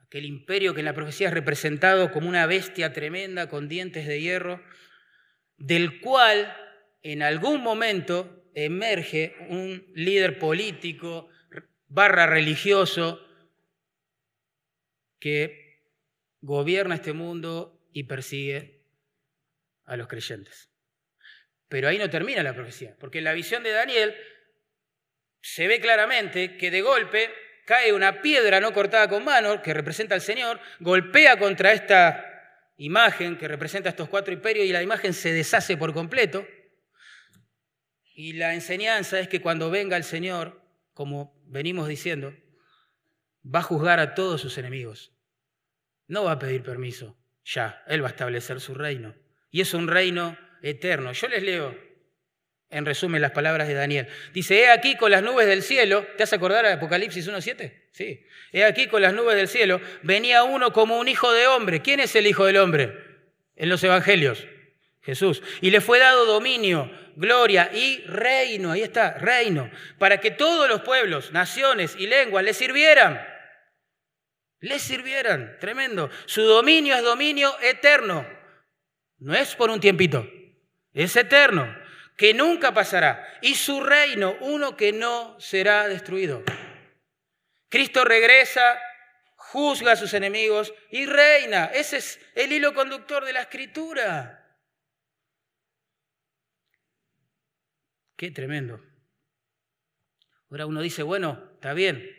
Aquel imperio que en la profecía es representado como una bestia tremenda con dientes de hierro, del cual en algún momento emerge un líder político, barra religioso que gobierna este mundo y persigue a los creyentes. Pero ahí no termina la profecía, porque en la visión de Daniel se ve claramente que de golpe cae una piedra no cortada con mano, que representa al Señor, golpea contra esta imagen que representa estos cuatro imperios y la imagen se deshace por completo. Y la enseñanza es que cuando venga el Señor, como venimos diciendo, va a juzgar a todos sus enemigos. No va a pedir permiso, ya, Él va a establecer su reino. Y es un reino eterno. Yo les leo, en resumen, las palabras de Daniel. Dice, he aquí con las nubes del cielo, ¿te has acordar de Apocalipsis 1.7? Sí. He aquí con las nubes del cielo, venía uno como un hijo de hombre. ¿Quién es el hijo del hombre? En los evangelios. Jesús. Y le fue dado dominio, gloria y reino, ahí está, reino, para que todos los pueblos, naciones y lenguas le sirvieran. Le sirvieran, tremendo. Su dominio es dominio eterno. No es por un tiempito, es eterno, que nunca pasará. Y su reino, uno que no será destruido. Cristo regresa, juzga a sus enemigos y reina. Ese es el hilo conductor de la escritura. Qué tremendo. Ahora uno dice, bueno, está bien,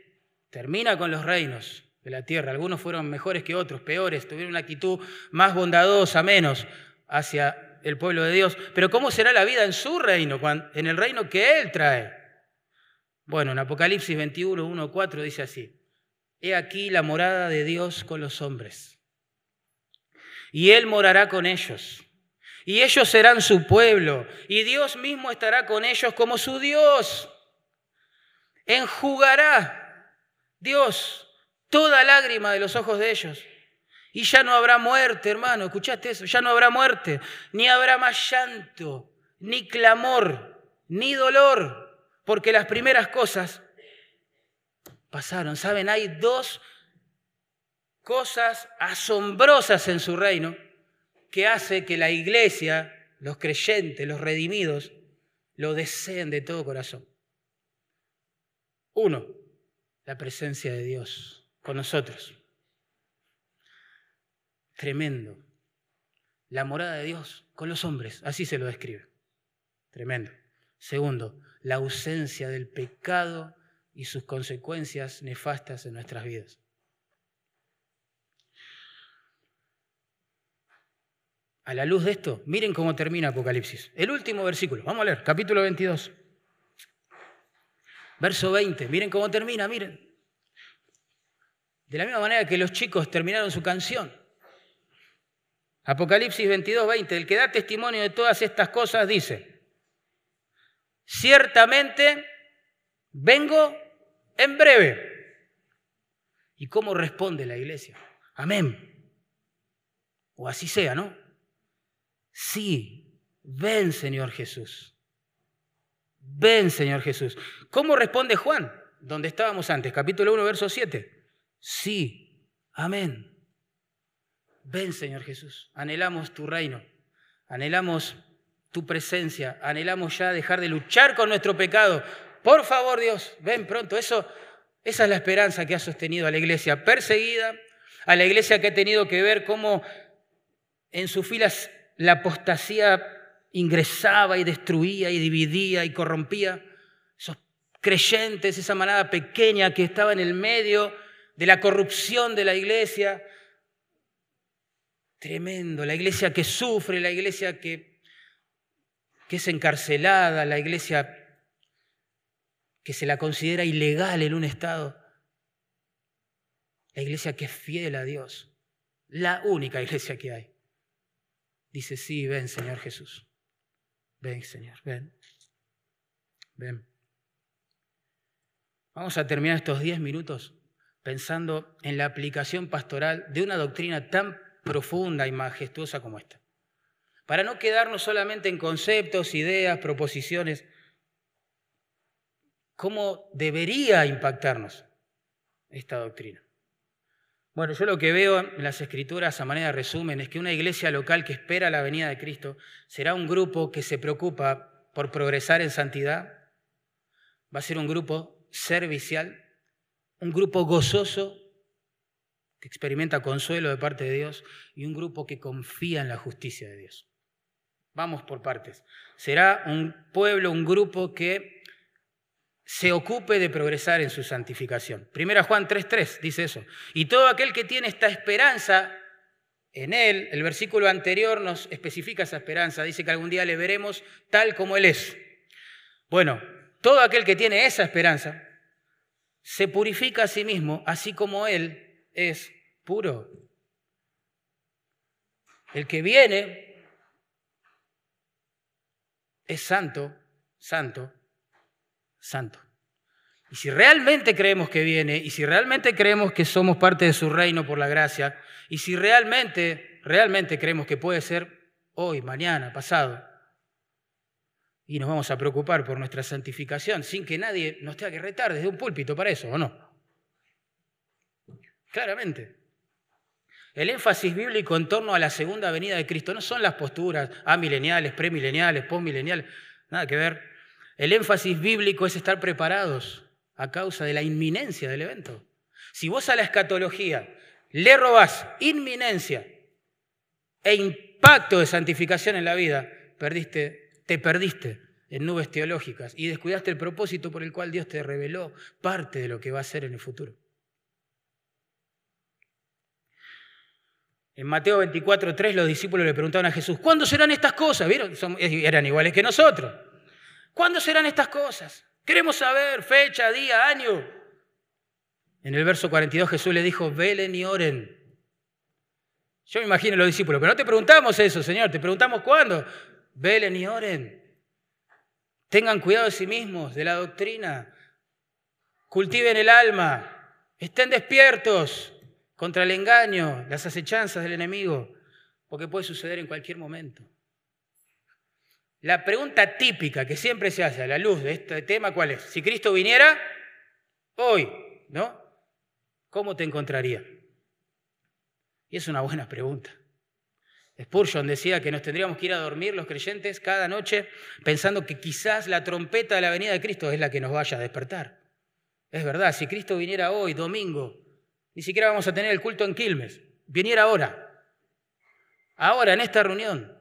termina con los reinos de la tierra. Algunos fueron mejores que otros, peores, tuvieron una actitud más bondadosa, menos hacia el pueblo de Dios. Pero ¿cómo será la vida en su reino, en el reino que Él trae? Bueno, en Apocalipsis 21, 1, 4 dice así, He aquí la morada de Dios con los hombres, y Él morará con ellos y ellos serán su pueblo, y Dios mismo estará con ellos como su Dios. Enjugará Dios toda lágrima de los ojos de ellos. Y ya no habrá muerte, hermano, ¿escuchaste eso? Ya no habrá muerte, ni habrá más llanto, ni clamor, ni dolor, porque las primeras cosas pasaron. ¿Saben? Hay dos cosas asombrosas en su reino que hace que la iglesia, los creyentes, los redimidos, lo deseen de todo corazón. Uno, la presencia de Dios con nosotros. Tremendo. La morada de Dios con los hombres, así se lo describe. Tremendo. Segundo, la ausencia del pecado y sus consecuencias nefastas en nuestras vidas. A la luz de esto, miren cómo termina Apocalipsis. El último versículo, vamos a leer, capítulo 22. Verso 20, miren cómo termina, miren. De la misma manera que los chicos terminaron su canción. Apocalipsis 22, 20, el que da testimonio de todas estas cosas dice, ciertamente vengo en breve. ¿Y cómo responde la iglesia? Amén. O así sea, ¿no? Sí, ven Señor Jesús. Ven Señor Jesús. ¿Cómo responde Juan? Donde estábamos antes, capítulo 1, verso 7. Sí, amén. Ven Señor Jesús. Anhelamos tu reino. Anhelamos tu presencia. Anhelamos ya dejar de luchar con nuestro pecado. Por favor Dios, ven pronto. Eso, esa es la esperanza que ha sostenido a la iglesia perseguida, a la iglesia que ha tenido que ver cómo en sus filas la apostasía ingresaba y destruía y dividía y corrompía. Esos creyentes, esa manada pequeña que estaba en el medio de la corrupción de la iglesia. Tremendo, la iglesia que sufre, la iglesia que, que es encarcelada, la iglesia que se la considera ilegal en un Estado. La iglesia que es fiel a Dios, la única iglesia que hay dice, sí, ven Señor Jesús. Ven Señor, ven. Ven. Vamos a terminar estos diez minutos pensando en la aplicación pastoral de una doctrina tan profunda y majestuosa como esta. Para no quedarnos solamente en conceptos, ideas, proposiciones, ¿cómo debería impactarnos esta doctrina? Bueno, yo lo que veo en las escrituras a manera de resumen es que una iglesia local que espera la venida de Cristo será un grupo que se preocupa por progresar en santidad, va a ser un grupo servicial, un grupo gozoso que experimenta consuelo de parte de Dios y un grupo que confía en la justicia de Dios. Vamos por partes. Será un pueblo, un grupo que se ocupe de progresar en su santificación. Primera Juan 3.3 dice eso. Y todo aquel que tiene esta esperanza en Él, el versículo anterior nos especifica esa esperanza, dice que algún día le veremos tal como Él es. Bueno, todo aquel que tiene esa esperanza se purifica a sí mismo, así como Él es puro. El que viene es santo, santo, santo. Y si realmente creemos que viene, y si realmente creemos que somos parte de su reino por la gracia, y si realmente, realmente creemos que puede ser hoy, mañana, pasado, y nos vamos a preocupar por nuestra santificación sin que nadie nos tenga que retar desde un púlpito para eso, ¿o no? Claramente. El énfasis bíblico en torno a la segunda venida de Cristo no son las posturas amileniales, premileniales, postmileniales, nada que ver. El énfasis bíblico es estar preparados a causa de la inminencia del evento. Si vos a la escatología le robás inminencia e impacto de santificación en la vida, perdiste, te perdiste en nubes teológicas y descuidaste el propósito por el cual Dios te reveló parte de lo que va a ser en el futuro. En Mateo 24, los discípulos le preguntaban a Jesús, ¿cuándo serán estas cosas? ¿Vieron? eran iguales que nosotros. ¿Cuándo serán estas cosas? Queremos saber fecha, día, año. En el verso 42 Jesús le dijo, velen y oren. Yo me imagino a los discípulos, pero no te preguntamos eso, Señor, te preguntamos cuándo. Velen y oren. Tengan cuidado de sí mismos, de la doctrina. Cultiven el alma. Estén despiertos contra el engaño, las acechanzas del enemigo, porque puede suceder en cualquier momento. La pregunta típica que siempre se hace a la luz de este tema, ¿cuál es? Si Cristo viniera hoy, ¿no? ¿Cómo te encontraría? Y es una buena pregunta. Spurgeon decía que nos tendríamos que ir a dormir los creyentes cada noche pensando que quizás la trompeta de la venida de Cristo es la que nos vaya a despertar. Es verdad, si Cristo viniera hoy, domingo, ni siquiera vamos a tener el culto en Quilmes, viniera ahora, ahora en esta reunión,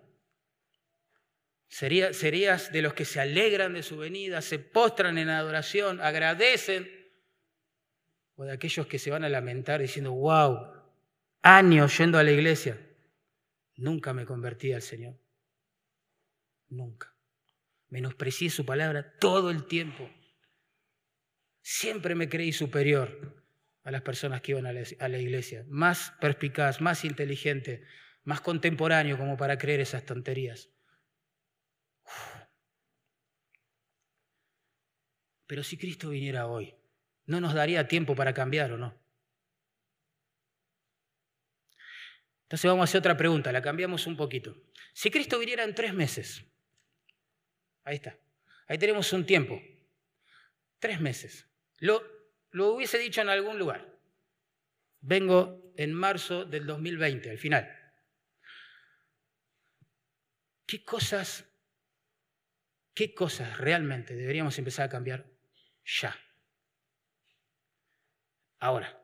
serías de los que se alegran de su venida, se postran en adoración, agradecen, o de aquellos que se van a lamentar diciendo, wow, años yendo a la iglesia, nunca me convertí al Señor, nunca. Menosprecié su palabra todo el tiempo. Siempre me creí superior a las personas que iban a la iglesia, más perspicaz, más inteligente, más contemporáneo como para creer esas tonterías. Pero si Cristo viniera hoy, ¿no nos daría tiempo para cambiar o no? Entonces vamos a hacer otra pregunta, la cambiamos un poquito. Si Cristo viniera en tres meses, ahí está, ahí tenemos un tiempo, tres meses. Lo, lo hubiese dicho en algún lugar. Vengo en marzo del 2020, al final. ¿Qué cosas, qué cosas realmente deberíamos empezar a cambiar ya. Ahora,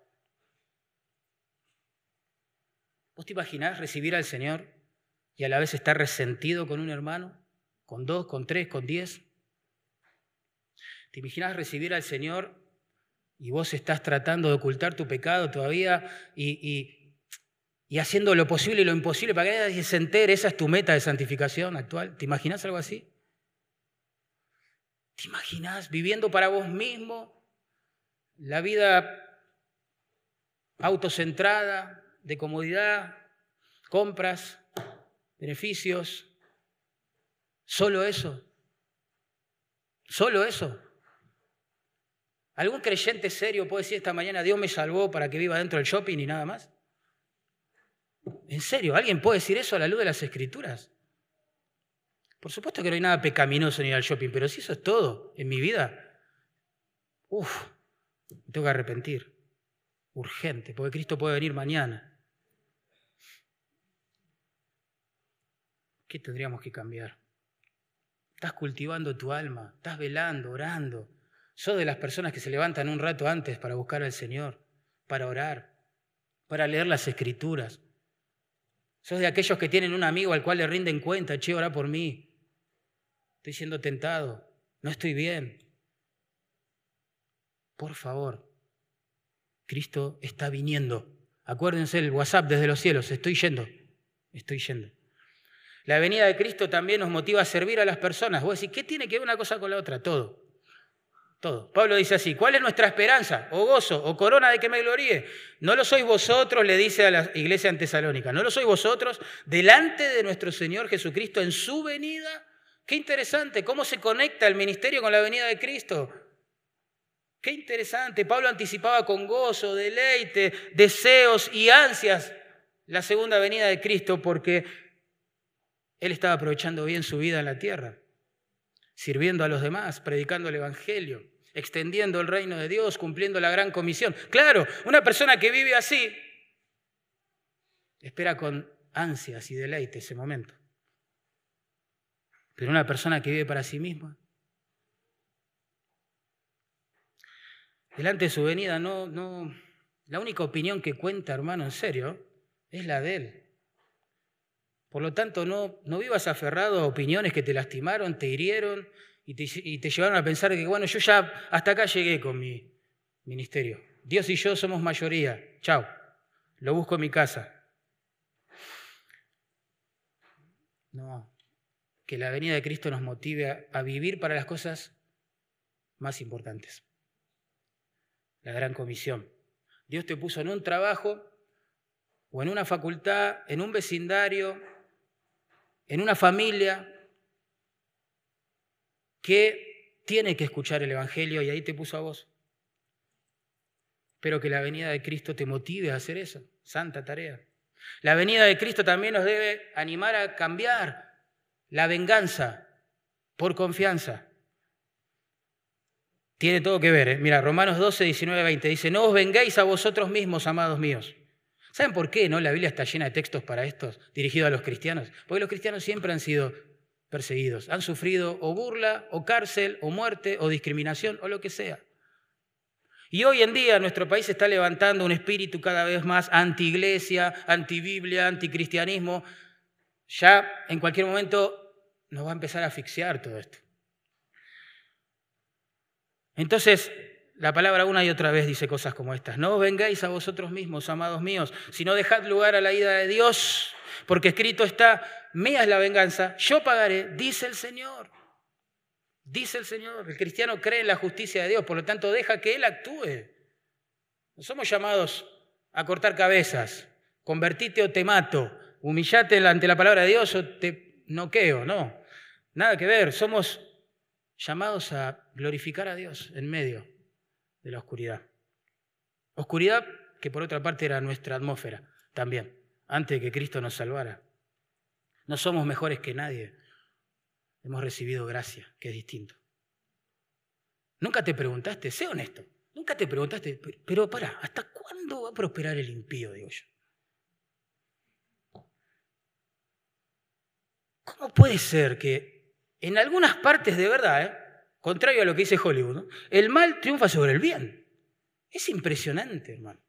¿vos te imaginás recibir al Señor y a la vez estar resentido con un hermano? ¿Con dos, con tres, con diez? ¿Te imaginas recibir al Señor y vos estás tratando de ocultar tu pecado todavía y, y, haciendo lo posible y lo imposible para que nadie se entere? ¿Esa es tu meta de santificación actual? ¿Te imaginas algo así? ¿Te imaginas viviendo para vos mismo la vida autocentrada, de comodidad, compras, beneficios? ¿Solo eso? ¿Solo eso? ¿Algún creyente serio puede decir esta mañana, Dios me salvó para que viva dentro del shopping y nada más? ¿En serio? ¿Alguien puede decir eso a la luz de las escrituras? Por supuesto que no hay nada pecaminoso en ir al shopping, pero si eso es todo en mi vida, uff, me tengo que arrepentir. Urgente, porque Cristo puede venir mañana. ¿Qué tendríamos que cambiar? Estás cultivando tu alma, estás velando, orando. Sos de las personas que se levantan un rato antes para buscar al Señor, para orar, para leer las escrituras. Sos de aquellos que tienen un amigo al cual le rinden cuenta, che, ora por mí. Estoy siendo tentado. No estoy bien. Por favor, Cristo está viniendo. Acuérdense el WhatsApp desde los cielos. Estoy yendo. estoy yendo. La venida de Cristo también nos motiva a servir a las personas. Vos decís, ¿qué tiene que ver una cosa con la otra? Todo. Todo. Pablo dice así, ¿cuál es nuestra esperanza? O gozo, o corona de que me gloríe. No lo sois vosotros, le dice a la iglesia en Tesalónica, no lo sois vosotros delante de nuestro Señor Jesucristo en su venida. Qué interesante, cómo se conecta el ministerio con la venida de Cristo. Qué interesante, Pablo anticipaba con gozo, deleite, deseos y ansias la segunda venida de Cristo porque él estaba aprovechando bien su vida en la tierra, sirviendo a los demás, predicando el Evangelio, extendiendo el reino de Dios, cumpliendo la gran comisión. Claro, una persona que vive así espera con ansias y deleite ese momento. Pero una persona que vive para sí misma, delante de su venida, no, no, la única opinión que cuenta, hermano, en serio, es la de él. Por lo tanto, no, no vivas aferrado a opiniones que te lastimaron, te hirieron y te, y te llevaron a pensar que, bueno, yo ya hasta acá llegué con mi ministerio. Dios y yo somos mayoría. Chao. Lo busco en mi casa. No. Que la venida de Cristo nos motive a, vivir para las cosas más importantes. La gran comisión. Dios te puso en un trabajo o en una facultad, en un vecindario, en una familia que tiene que escuchar el Evangelio y ahí te puso a vos. Pero que la venida de Cristo te motive a hacer eso. Santa tarea. La venida de Cristo también nos debe animar a cambiar la venganza por confianza. Tiene todo que ver. ¿eh? Mira, Romanos 12, 19, 20 dice, no os vengáis a vosotros mismos, amados míos ¿Saben por qué no? La Biblia está llena de textos para estos, dirigidos a los cristianos. Porque los cristianos siempre han sido perseguidos, han sufrido o burla, o cárcel, o muerte, o discriminación, o lo que sea. Y hoy en día nuestro país está levantando un espíritu cada vez más anti-iglesia, anti-biblia, anti-cristianismo. Ya en cualquier momento nos va a empezar a asfixiar todo esto. Entonces, la palabra una y otra vez dice cosas como estas. No vengáis a vosotros mismos, amados míos, sino dejad lugar a la ira de Dios, porque escrito está, mía es la venganza, yo pagaré, dice el Señor. Dice el Señor, el cristiano cree en la justicia de Dios, por lo tanto deja que Él actúe. No somos llamados a cortar cabezas, convertite o te mato, humillate ante la palabra de Dios o te noqueo, no. Nada que ver, somos llamados a glorificar a Dios en medio de la oscuridad. Oscuridad que por otra parte era nuestra atmósfera también, antes de que Cristo nos salvara. No somos mejores que nadie. Hemos recibido gracia, que es distinto. Nunca te preguntaste, sé honesto, nunca te preguntaste, pero para, ¿hasta cuándo va a prosperar el impío, digo yo? ¿Cómo puede ser que en algunas partes de verdad, ¿eh? contrario a lo que dice Hollywood, el mal triunfa sobre el bien. Es impresionante, hermano.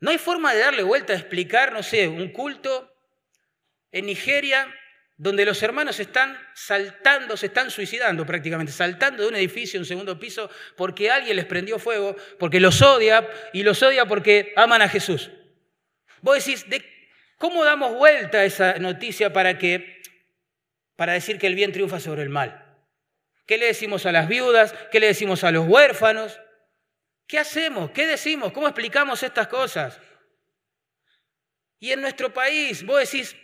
No hay forma de darle vuelta a explicar, no sé, un culto en Nigeria donde los hermanos están saltando, se están suicidando prácticamente, saltando de un edificio, un segundo piso, porque alguien les prendió fuego, porque los odia y los odia porque aman a Jesús. Vos decís, ¿de ¿cómo damos vuelta a esa noticia para, que, para decir que el bien triunfa sobre el mal? ¿Qué le decimos a las viudas? ¿Qué le decimos a los huérfanos? ¿Qué hacemos? ¿Qué decimos? ¿Cómo explicamos estas cosas? Y en nuestro país, vos decís,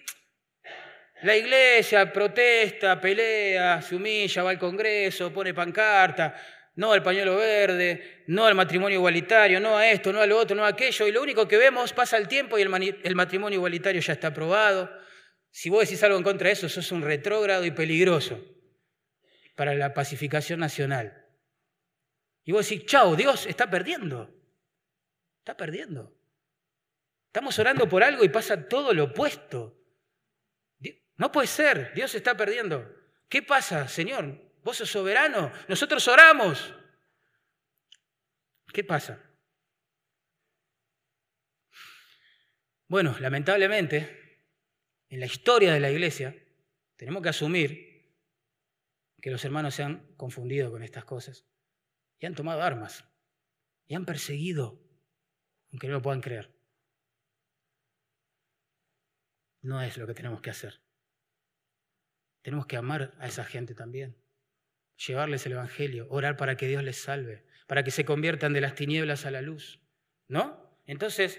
la iglesia protesta, pelea, se humilla, va al Congreso, pone pancarta, no al pañuelo verde, no al matrimonio igualitario, no a esto, no a lo otro, no a aquello, y lo único que vemos, pasa el tiempo y el matrimonio igualitario ya está aprobado. Si vos decís algo en contra de eso, sos un retrógrado y peligroso para la pacificación nacional. Y vos decís, chao, Dios está perdiendo. Está perdiendo. Estamos orando por algo y pasa todo lo opuesto. No puede ser, Dios está perdiendo. ¿Qué pasa, Señor? Vos sos soberano, nosotros oramos. ¿Qué pasa? Bueno, lamentablemente, en la historia de la iglesia, tenemos que asumir que los hermanos se han confundido con estas cosas y han tomado armas y han perseguido, aunque no lo puedan creer. no es lo que tenemos que hacer. Tenemos que amar a esa gente también, llevarles el Evangelio, orar para que Dios les salve, para que se conviertan de las tinieblas a la luz. ¿No? Entonces,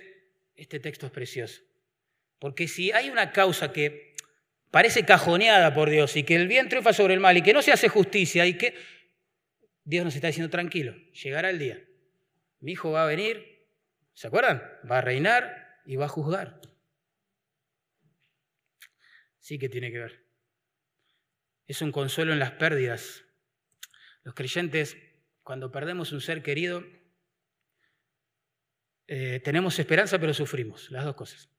este texto es precioso. Porque si hay una causa que parece cajoneada por Dios y que el bien triunfa sobre el mal y que no se hace justicia y que Dios nos está diciendo tranquilo, llegará el día. Mi hijo va a venir, ¿se acuerdan? Va a reinar y va a juzgar. Sí que tiene que ver. Es un consuelo en las pérdidas. Los creyentes, cuando perdemos un ser querido, eh, tenemos esperanza pero sufrimos, las dos cosas.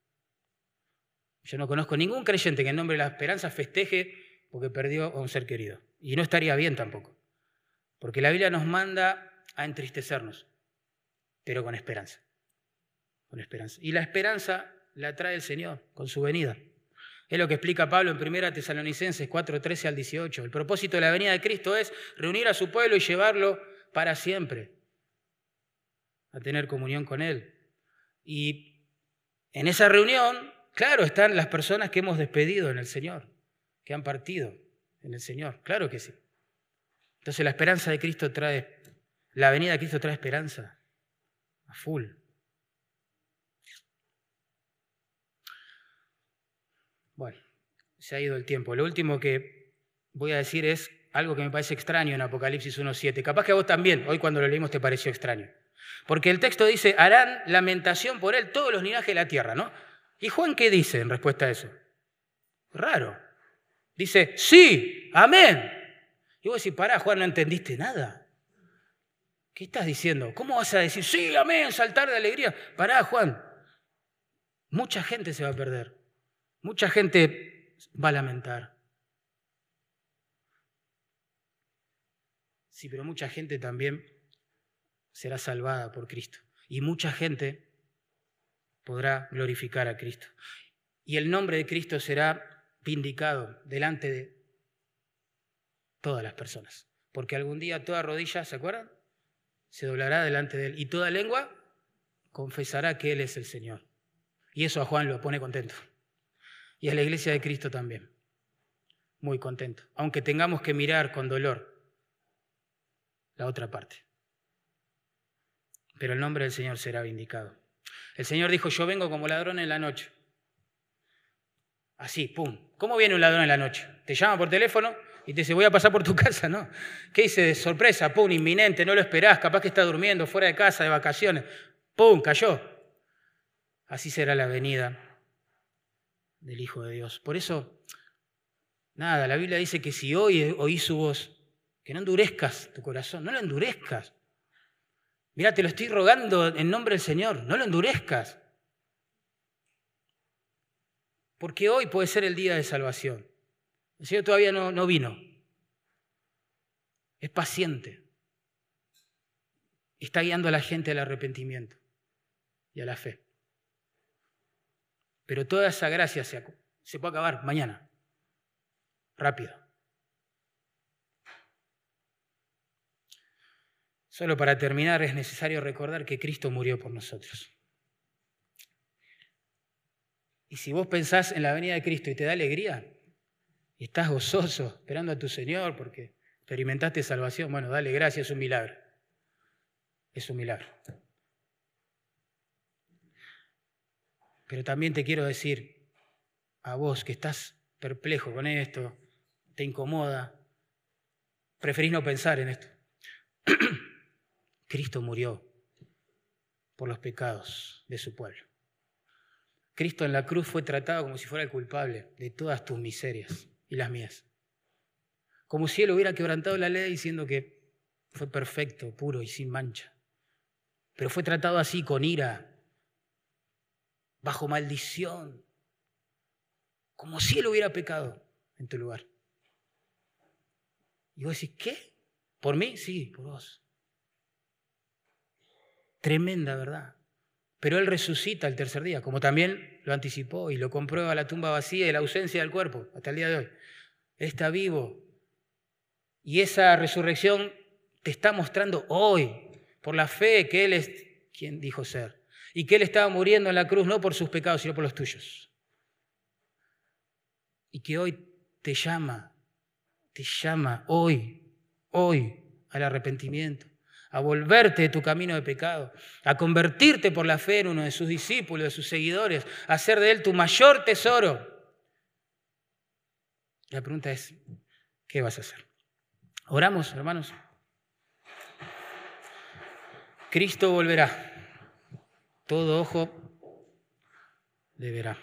Yo no conozco ningún creyente que en nombre de la esperanza festeje porque perdió a un ser querido. Y no estaría bien tampoco. Porque la Biblia nos manda a entristecernos, pero con esperanza. Con esperanza. Y la esperanza la trae el Señor con su venida. Es lo que explica Pablo en 1 Tesalonicenses 4, 13 al 18. El propósito de la venida de Cristo es reunir a su pueblo y llevarlo para siempre a tener comunión con Él. Y en esa reunión, claro, están las personas que hemos despedido en el Señor, que han partido en el Señor, claro que sí. Entonces la esperanza de Cristo trae, la venida de Cristo trae esperanza a full. Bueno, se ha ido el tiempo. Lo último que voy a decir es algo que me parece extraño en Apocalipsis 1.7. Capaz que a vos también, hoy cuando lo leímos te pareció extraño. Porque el texto dice, harán lamentación por él todos los linajes de la tierra, ¿no? ¿Y Juan qué dice en respuesta a eso? Raro. Dice, sí, amén. Y vos decís, pará, Juan, no entendiste nada. ¿Qué estás diciendo? ¿Cómo vas a decir, sí, amén, saltar de alegría? Pará, Juan. Mucha gente se va a perder. Mucha gente va a lamentar. Sí, pero mucha gente también será salvada por Cristo. Y mucha gente podrá glorificar a Cristo. Y el nombre de Cristo será vindicado delante de todas las personas. Porque algún día toda rodilla, ¿se acuerdan? Se doblará delante de Él. Y toda lengua confesará que Él es el Señor. Y eso a Juan lo pone contento. Y a la iglesia de Cristo también. Muy contento. Aunque tengamos que mirar con dolor la otra parte pero el nombre del Señor será vindicado. El Señor dijo, yo vengo como ladrón en la noche. Así, pum. ¿Cómo viene un ladrón en la noche? Te llama por teléfono y te dice, voy a pasar por tu casa, ¿no? ¿Qué dice sorpresa? Pum, inminente, no lo esperás, capaz que está durmiendo fuera de casa, de vacaciones. Pum, cayó. Así será la venida del Hijo de Dios. Por eso, nada, la Biblia dice que si hoy oís su voz, que no endurezcas tu corazón, no lo endurezcas. Mira, te lo estoy rogando en nombre del Señor, no lo endurezcas. Porque hoy puede ser el día de salvación. El Señor todavía no, no vino. Es paciente. Está guiando a la gente al arrepentimiento y a la fe. Pero toda esa gracia se, se puede acabar mañana. Rápido. Solo para terminar es necesario recordar que Cristo murió por nosotros. Y si vos pensás en la venida de Cristo y te da alegría, y estás gozoso esperando a tu Señor porque experimentaste salvación, bueno, dale gracias, es un milagro. Es un milagro. Pero también te quiero decir a vos que estás perplejo con esto, te incomoda, preferís no pensar en esto. Cristo murió por los pecados de su pueblo. Cristo en la cruz fue tratado como si fuera el culpable de todas tus miserias y las mías. Como si Él hubiera quebrantado la ley diciendo que fue perfecto, puro y sin mancha. Pero fue tratado así, con ira, bajo maldición, como si Él hubiera pecado en tu lugar. Y vos decís, ¿qué? ¿Por mí? Sí, por vos. Tremenda verdad. Pero Él resucita el tercer día, como también lo anticipó y lo comprueba la tumba vacía y la ausencia del cuerpo hasta el día de hoy. Él está vivo. Y esa resurrección te está mostrando hoy, por la fe, que Él es quien dijo ser. Y que Él estaba muriendo en la cruz no por sus pecados, sino por los tuyos. y que hoy te llama, te llama hoy, hoy al arrepentimiento, a volverte de tu camino de pecado, a convertirte por la fe en uno de sus discípulos, de sus seguidores, a hacer de él tu mayor tesoro. La pregunta es, ¿qué vas a hacer? Oramos, hermanos. Cristo volverá. Todo ojo le verá.